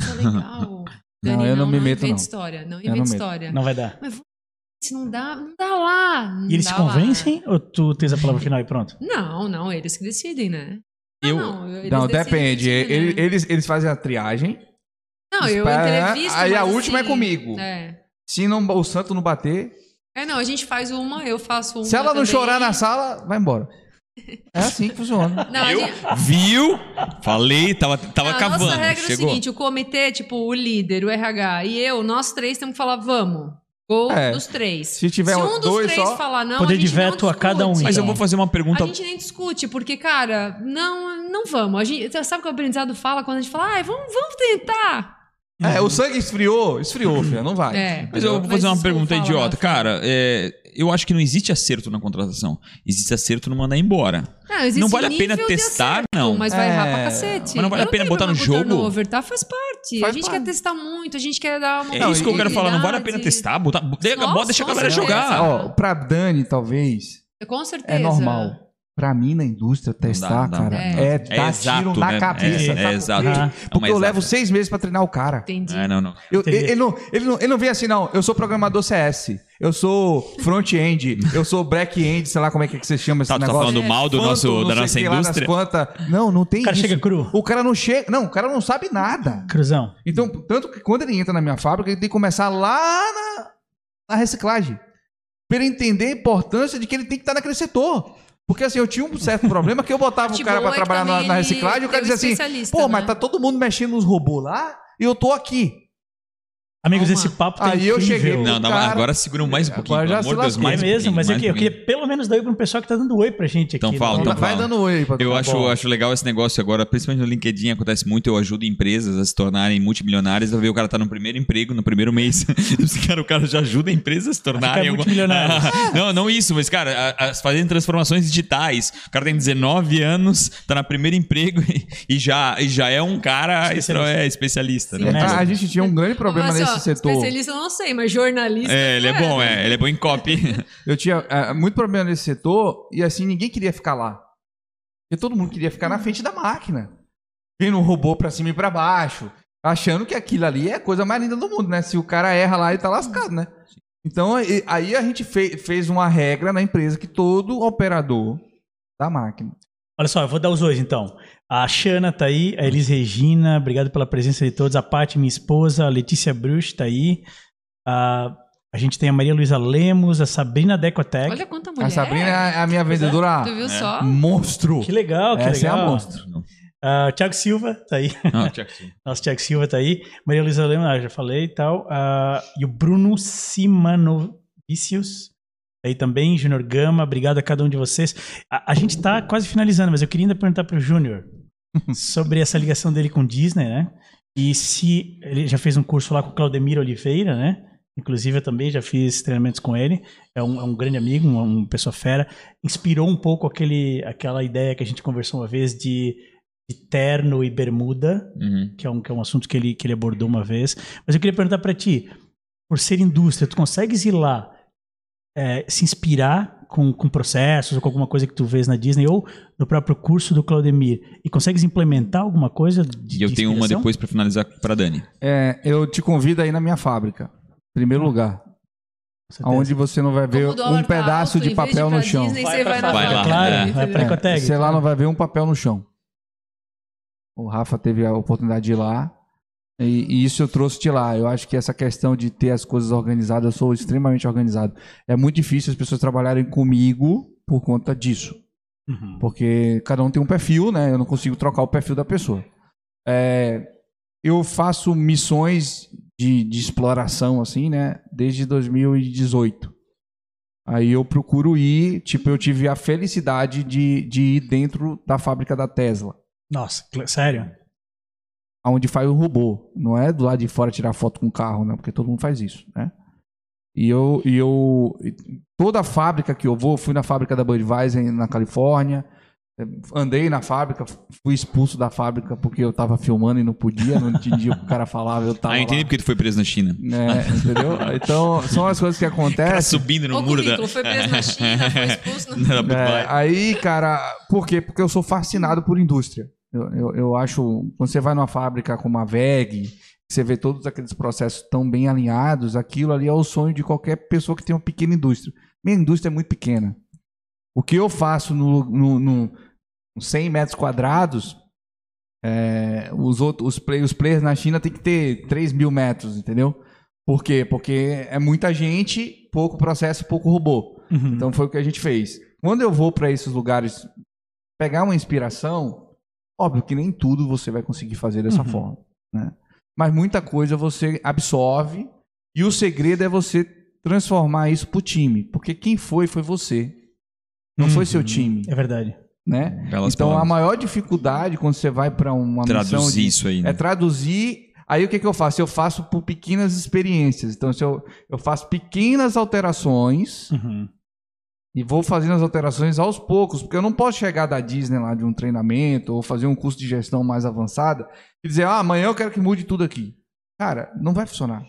Isso é legal. Não, Dani, eu não me meto, invente não. história. Não não invente meto. história. Não vai dar. Mas se não dá, não dá lá. não E eles dá se lá. convencem ou tu tens a palavra final e pronto? Não, não, eles que decidem, né? Ah, Eu- não, eles Não, decidem, depende. decidem, né? Ele- Eles, eles fazem a triagem. Não, eu entrevisto. aí a última é assim, comigo. É. Se não, o santo não bater, É, não, a gente faz uma, eu faço uma. se ela não também. chorar na sala, vai embora. É assim que funciona. Não, a Viu? gente- Viu? Falei, tava, tava a cavando. nossa regra é o Chegou. seguinte: o comitê, tipo, o líder, o RH e eu, nós três temos que falar, vamos. Ou É. dos três. Se tiver um dos dois três só, falar não, poder a gente de veto não a cada um. Mas eu Então. vou fazer uma pergunta. A gente nem discute, porque, cara, não, não vamos. A gente, sabe o que o aprendizado fala quando a gente fala, ai, vamos, vamos tentar. É, o sangue esfriou, esfriou, filho, não vai. É. Mas eu vou fazer uma pergunta idiota. Cara, é, eu acho que não existe acerto na contratação. Existe acerto no mandar embora. Não, existe Não vale a pena testar, acerto, não. Mas vai É, errar pra cacete. mas não vale Eu a pena botar no jogo? turnover, tá? Faz parte. Faz a gente parte. quer testar muito, a gente quer dar uma É isso que eu quero falar. Não vale a pena testar. Botar, deixa, Nossa, deixa a galera certeza. jogar. Ó, pra Dani, talvez, Com certeza. é normal. Pra mim, na indústria, testar, dá, cara, dá. é, É dar exato, tiro na né? cabeça. É, é exato. É uma Porque eu levo seis meses pra treinar o cara. Entendi. É, não, não. Eu- Entendi. ele, não, ele, não, ele não vem assim, não. Eu sou programador CS. Eu sou front-end. eu sou back-end, sei lá como é que você chama esse Tá, tá negócio. falando mal do Phantom, nosso, não da nossa indústria? Não, não tem O cara isso. chega cru. O cara não chega. Não, o cara não sabe nada. Cruzão. Então, tanto que quando ele entra na minha fábrica, ele tem que começar lá na, na reciclagem. Pra ele entender a importância de que ele tem que estar naquele setor. Porque assim, eu tinha um certo problema que eu botava o cara pra boa é trabalhar na, na reciclagem e o cara um dizia assim: pô, né? mas tá todo mundo mexendo nos robôs lá e eu tô aqui. Amigos, Calma. esse papo tá Aí eu incrível. cheguei- Não, não, Cara, agora segura mais um pouquinho. agora já pelo amor de Deus, mais É um mesmo, pouquinho, mas é mais que eu um queria pelo menos dar oi pro pessoal que tá dando oi pra gente aqui. Então fala, né? então vai fala. dando oi pra Eu acho, acho legal esse negócio agora, principalmente no LinkedIn, acontece muito. Eu ajudo empresas a se tornarem multimilionárias. Eu vejo o cara tá no primeiro emprego, no primeiro mês. Esse cara, o cara já ajuda empresas a se tornarem. alguma- multimilionário. não, não isso, mas, cara, a, a, fazendo transformações digitais. O cara tem 19 anos, tá no primeiro emprego e, e já, e já é um cara Especialista. é, especialista. Né? Né? Ah, a gente tinha um grande problema Mas, nesse setor. Especialista eu não sei, mas jornalista. É, ele é bom, é. Ele é bom em copy. Eu tinha ah, muito problema nesse setor e assim, ninguém queria ficar lá. Porque todo mundo queria ficar na frente da máquina. Vendo um robô pra cima e pra baixo. Achando que aquilo ali é a coisa mais linda do mundo, né? Se o cara erra lá, ele tá lascado, né? Então, aí a gente fe- fez uma regra na empresa que todo operador da máquina. Olha só, eu vou dar os dois então. A Xana tá aí, a Elis Regina, obrigado pela presença de todos. A Paty, minha esposa, a Letícia Bruch tá aí. A, a gente tem a Maria Luísa Lemos, a Sabrina Decotec. Olha quanta mulher. A Sabrina é a minha vendedora Tu viu só? monstro. Que legal, que Essa é a legal. monstro. Ah, o Thiago Silva tá aí. Não, Tiago, sim. Nosso Thiago Silva tá aí. Maria Luísa Lemos, ah, já falei e tal. Ah, e o Bruno Simanovicius tá aí também. Júnior Gama, obrigado a cada um de vocês. A, a gente tá quase finalizando, mas eu queria ainda perguntar pro Júnior sobre essa ligação dele com Disney, né? E se ele já fez um curso lá com o Claudemir Oliveira, né? Inclusive eu também já fiz treinamentos com ele. É um, é um grande amigo, uma, uma pessoa fera. Inspirou um pouco aquele, aquela ideia que a gente conversou uma vez de, de terno e bermuda, Uhum. que é um, que é um assunto que ele, que ele abordou uma vez. Mas eu queria perguntar para ti, por ser indústria, tu consegues ir lá é, se inspirar com, com processos ou com alguma coisa que tu vês na Disney ou no próprio curso do Claudemir e consegues implementar alguma coisa de E eu de tenho uma depois pra finalizar pra Dani. É, eu te convido aí na minha fábrica. Primeiro lugar. Onde você não vai ver um pedaço tá alto, de papel ir no chão. Disney, Vai vai lá. Claro, entendeu? vai pra Ecotec. Você lá não vai ver um papel no chão. O Rafa teve a oportunidade de ir lá. E, e isso eu trouxe de lá. Eu acho que essa questão de ter as coisas organizadas, eu sou extremamente organizado. É muito difícil as pessoas trabalharem comigo por conta disso. Uhum. Porque cada um tem um perfil, né? Eu não consigo trocar o perfil da pessoa. É, eu faço missões de, de exploração, assim, né? Desde 2018. Aí eu procuro ir, tipo, eu tive a felicidade de, de ir dentro da fábrica da Tesla, Nossa, sério? Onde faz o robô. Não é do lado de fora tirar foto com o carro, né? Porque todo mundo faz isso, né? E eu, e eu toda a fábrica que eu vou, fui na fábrica da Budweiser na Califórnia, andei na fábrica, fui expulso da fábrica porque eu tava filmando e não podia, não entendia o que o cara falava, eu tava Ah, eu entendi lá. porque tu foi preso na China. É, entendeu? Então, são as coisas que O cara acontecem. subindo no O muro da... foi preso na China, foi expulso no... da É, Budweiser. aí, cara, por quê? Porque eu sou fascinado por indústria. Eu, eu, eu acho, quando você vai numa fábrica como a VEG, você vê todos aqueles processos tão bem alinhados, aquilo ali é o sonho de qualquer pessoa que tem uma pequena indústria. Minha indústria é muito pequena. O que eu faço no, no, no 100 metros quadrados, é, os, outros, os, play, os players na China tem que ter 3 mil metros, entendeu? Por quê? Porque é muita gente, pouco processo, pouco robô. Uhum. Então foi o que a gente fez. Quando eu vou para esses lugares pegar uma inspiração, óbvio que nem tudo você vai conseguir fazer dessa Uhum. forma, né? Mas muita coisa você absorve e o segredo é você transformar isso pro time, porque quem foi foi você. Não foi seu time, É verdade. né? Belas então a palavras. maior dificuldade quando você vai para uma missão Traduzir de, isso aí. Né? é traduzir. Aí o que, que eu faço? Eu faço por pequenas experiências. Então se eu, eu faço pequenas alterações Uhum. E vou fazendo as alterações aos poucos, porque eu não posso chegar da Disney lá de um treinamento ou fazer um curso de gestão mais avançada e dizer, ah, amanhã eu quero que mude tudo aqui. Cara, não vai funcionar.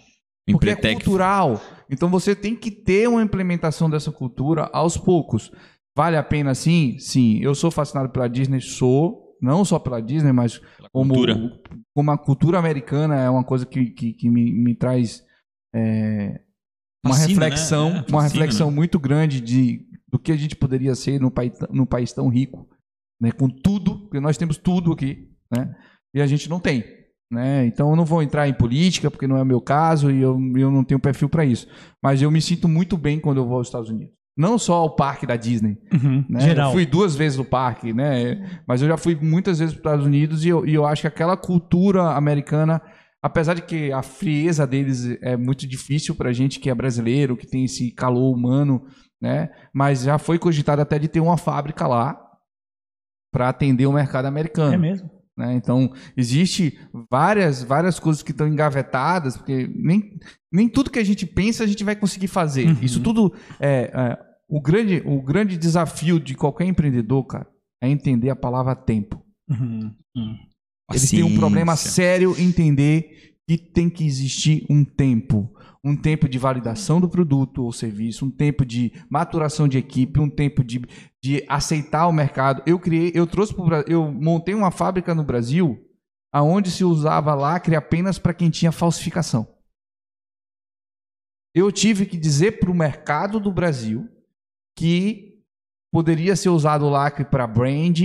Porque é cultural. Então você tem que ter uma implementação dessa cultura aos poucos. Vale a pena sim? Sim. Eu sou fascinado pela Disney, sou. Não só pela Disney, mas como, cultura. como a cultura americana é uma coisa que, que, que me, me traz é, uma Fascina, né? reflexão, É, uma fascina, reflexão né? muito grande de do que a gente poderia ser no país, no país tão rico, né? Com tudo, porque nós temos tudo aqui, né? E a gente não tem, né? Então eu não vou entrar em política porque não é o meu caso e eu, eu não tenho perfil para isso. Mas eu me sinto muito bem quando eu vou aos Estados Unidos. Não só ao parque da Disney, Uhum. né? Geral. Eu fui duas vezes no parque, né? Mas eu já fui muitas vezes para os Estados Unidos e eu, e eu acho que aquela cultura americana, apesar de que a frieza deles é muito difícil para gente que é brasileiro, que tem esse calor humano, né? Mas já foi cogitado até de ter uma fábrica lá para atender o mercado americano É mesmo. né? Então, existe várias, várias coisas que estão engavetadas, porque nem, nem tudo que a gente pensa a gente vai conseguir fazer. Uhum. Isso tudo é, é, o grande o grande desafio de qualquer empreendedor, cara, é entender a palavra tempo. Uhum. Uhum. Ele tem um problema sério em entender que tem que existir um tempo. Um tempo de validação do produto ou serviço, um tempo de maturação de equipe, um tempo de, de aceitar o mercado. Eu criei, eu trouxe eu montei uma fábrica no Brasil aonde se usava lacre apenas para quem tinha falsificação. Eu tive que dizer para o mercado do Brasil que poderia ser usado lacre para brand,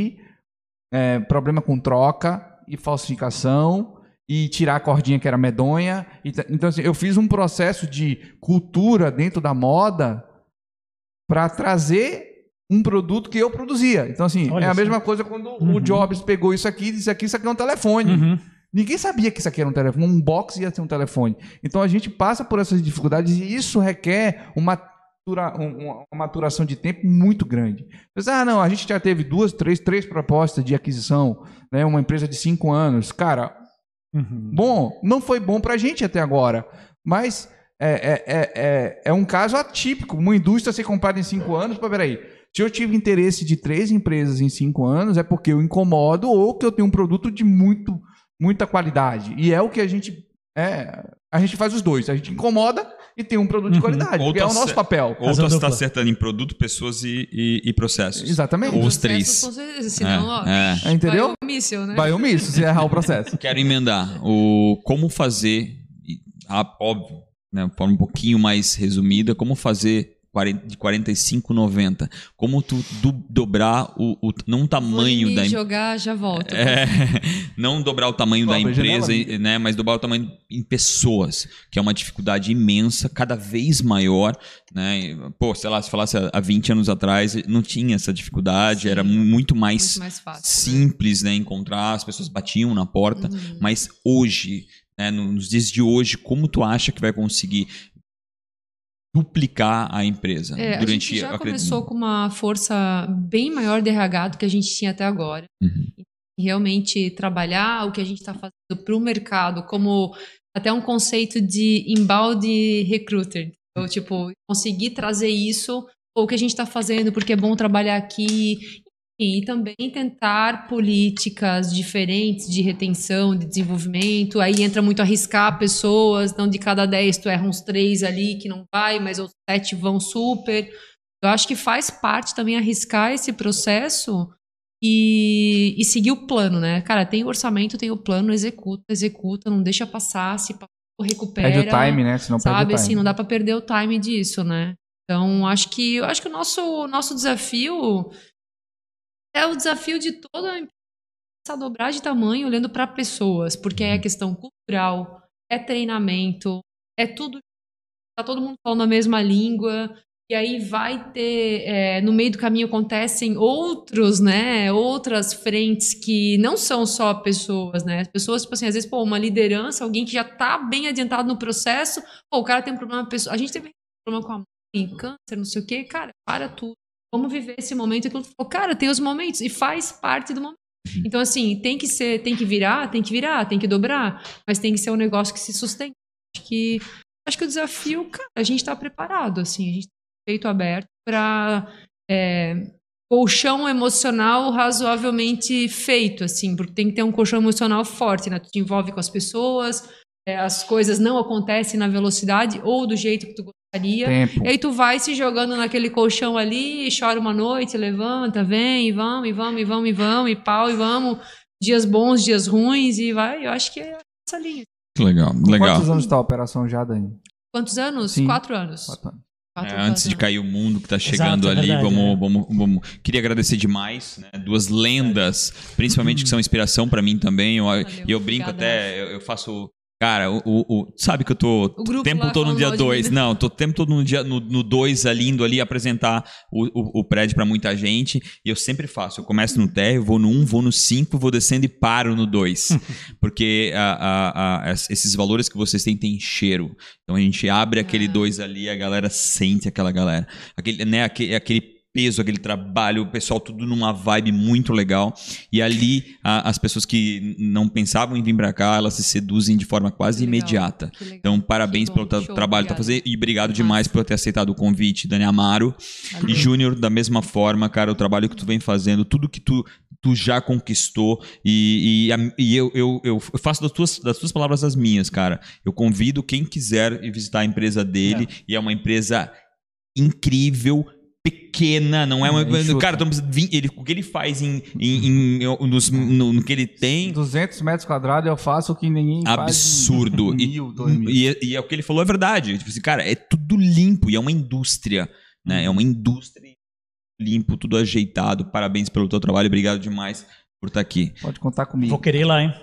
é, problema com troca e falsificação e tirar a cordinha que era medonha. Então, assim, eu fiz um processo de cultura dentro da moda para trazer um produto que eu produzia. Então, assim, Olha é a mesma coisa quando Uhum. o Jobs pegou isso aqui e disse aqui, isso aqui é um telefone. Uhum. Ninguém sabia que isso aqui era um telefone. Um box ia ser um telefone. Então a gente passa por essas dificuldades e isso requer uma, matura- um- uma maturação de tempo muito grande. Mas, ah, não, a gente já teve duas, três, três propostas de aquisição, né? Uma empresa de cinco anos. Cara, Uhum. bom, não foi bom pra gente até agora. Mas é, é, é, é, é um caso atípico. Uma indústria ser comprada em cinco anos, pô, peraí. Se eu tive interesse de três empresas em cinco anos, é porque eu incomodo ou que eu tenho um produto de muito, muita qualidade. E é o que a gente. É, a gente faz os dois. A gente incomoda e tem um produto de Uhum. qualidade. Ou Porque é o nosso papel. Ou tu está acertando em produto, pessoas e, e, e processos. Exatamente. Ou os Processos, três. Certeza, senão, ó, É, É, entendeu? vai o míssil, né? Vai omisso se errar o processo. Quero emendar o como fazer, ah, óbvio, né, de forma um pouquinho mais resumida, como fazer 40 de 45 90. Como tu du- dobrar o, o não o tamanho da jogar, já volto. é, não dobrar o tamanho da empresa, janela, né, mas dobrar o tamanho em pessoas, que é uma dificuldade imensa, cada vez maior, né? E, Pô, sei lá, se falasse há- há 20 anos atrás, não tinha essa dificuldade, Sim. era mu- muito mais Muito mais fácil. né? simples, né, encontrar, as pessoas batiam na porta, Uhum. mas hoje, no- nos dias de hoje, como tu acha que vai conseguir duplicar a empresa É, a durante gente já acredito- começou com uma força bem maior de RH do que a gente tinha até agora. Uhum. Realmente trabalhar o que a gente está fazendo para o mercado como até um conceito de inbound recruiter. Então, tipo, conseguir trazer isso, ou o que a gente está fazendo, porque é bom trabalhar aqui. E também tentar políticas diferentes de retenção, de desenvolvimento. Aí entra muito arriscar pessoas, não de cada 10 tu erra uns três ali que não vai, mas os sete vão super. Eu acho que faz parte também arriscar esse processo e, e seguir o plano, né? Cara, tem o orçamento, tem o plano, executa, executa, não deixa passar, se passou, recupera. Perde o time, né? Senão perde o Sabe, time. assim, não dá pra perder o time disso, né? Então, acho que eu acho que o nosso, nosso desafio é o desafio de toda a empresa a dobrar de tamanho olhando para pessoas, porque é questão cultural, é treinamento, é tudo. Tá todo mundo falando a mesma língua. E aí vai ter, é, no meio do caminho acontecem outros, né, outras frentes que não são só pessoas, né, as pessoas, tipo assim, às vezes, pô, uma liderança, alguém que já tá bem adiantado no processo, pô, o cara tem um problema a gente teve problema com a mãe, câncer, não sei o quê, cara, para tudo. Vamos viver esse momento. E falou, cara, tem os momentos e faz parte do momento. Então, assim, tem que ser, tem que virar, tem que virar, tem que dobrar, mas tem que ser um negócio que se sustente. Acho que, acho que o desafio, cara, a gente está preparado, assim, a gente tem peito aberto para é, colchão emocional razoavelmente feito, assim, porque tem que ter um colchão emocional forte, né? Tu te envolve com as pessoas, é, as coisas não acontecem na velocidade ou do jeito que tu. Tempo. E aí tu vai se jogando naquele colchão ali, chora uma noite, levanta, vem, e vamos, e vamos, e vamos, e vamos, e pau, e vamos. Dias bons, dias ruins, e vai. Eu acho que é essa linha. Legal, legal. Quantos anos está a operação já, Dani? Quantos anos? Sim. Quatro anos. Quatro anos. É, antes de cair o mundo que tá chegando Exato, é ali, verdade, vamos, é. vamos, vamos. Queria agradecer demais, né? Duas lendas, principalmente que são inspiração pra mim também. Eu, e eu brinco obrigada. até, eu, eu faço. Cara, o, o- sabe que eu tô O tempo todo no dia mal de 2. mim, né? Não, tô o tempo todo no dia no 2 ali, indo ali apresentar o, o, o prédio pra muita gente. E eu sempre faço. Eu começo no térreo, vou no 1, um, vou no 5, vou descendo e paro no 2. Porque a- a- a- es- esses valores que vocês têm têm cheiro. Então a gente abre aquele Ah. 2 ali, a galera sente aquela galera. Aquele, né, aquele, aquele peso, aquele trabalho, o pessoal tudo numa vibe muito legal. E ali a- as pessoas que não pensavam em vir pra cá, elas se seduzem de forma quase imediata. Então, parabéns pelo show, trabalho que tá fazendo e obrigado demais por ter aceitado o convite, Dani Amaro. Valeu. E Júnior, da mesma forma, cara, o trabalho que tu vem fazendo, tudo que tu, tu já conquistou. E, e, e eu, eu, eu faço das tuas, das tuas palavras as minhas, cara. Eu convido quem quiser ir visitar a empresa dele. E é uma empresa incrível. Pequena, não é uma. É, enxuta. cara, vir- ele, o que ele faz em, em, em- nos- no, no que ele tem 200 metros quadrados eu faço o que ninguém faz. em absurdo. E, Mil, dois mil. e, e é o que ele falou é verdade. Tipo assim, cara, é tudo limpo e é uma indústria, né? É uma indústria limpo, tudo ajeitado. Parabéns pelo teu trabalho, obrigado demais por estar aqui. Pode contar comigo. Vou querer ir lá, hein?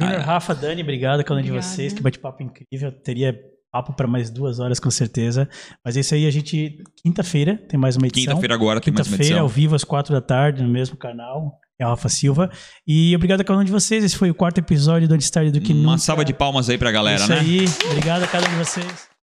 Ah, é. Rafa, Dani, obrigado cada um de vocês. Que bate-papo incrível. Teria papo para mais duas horas, com certeza. Mas é isso aí, a gente. Quinta-feira tem mais uma edição. Quinta-feira agora tem mais uma Quinta-feira, edição. ao vivo, às quatro da tarde, no mesmo canal. É o Rafa Silva. E obrigado a cada um de vocês. Esse foi o quarto episódio do Antistar do que Uma Nunca. salva de palmas aí pra galera, é isso né? aí. Obrigado a cada um de vocês.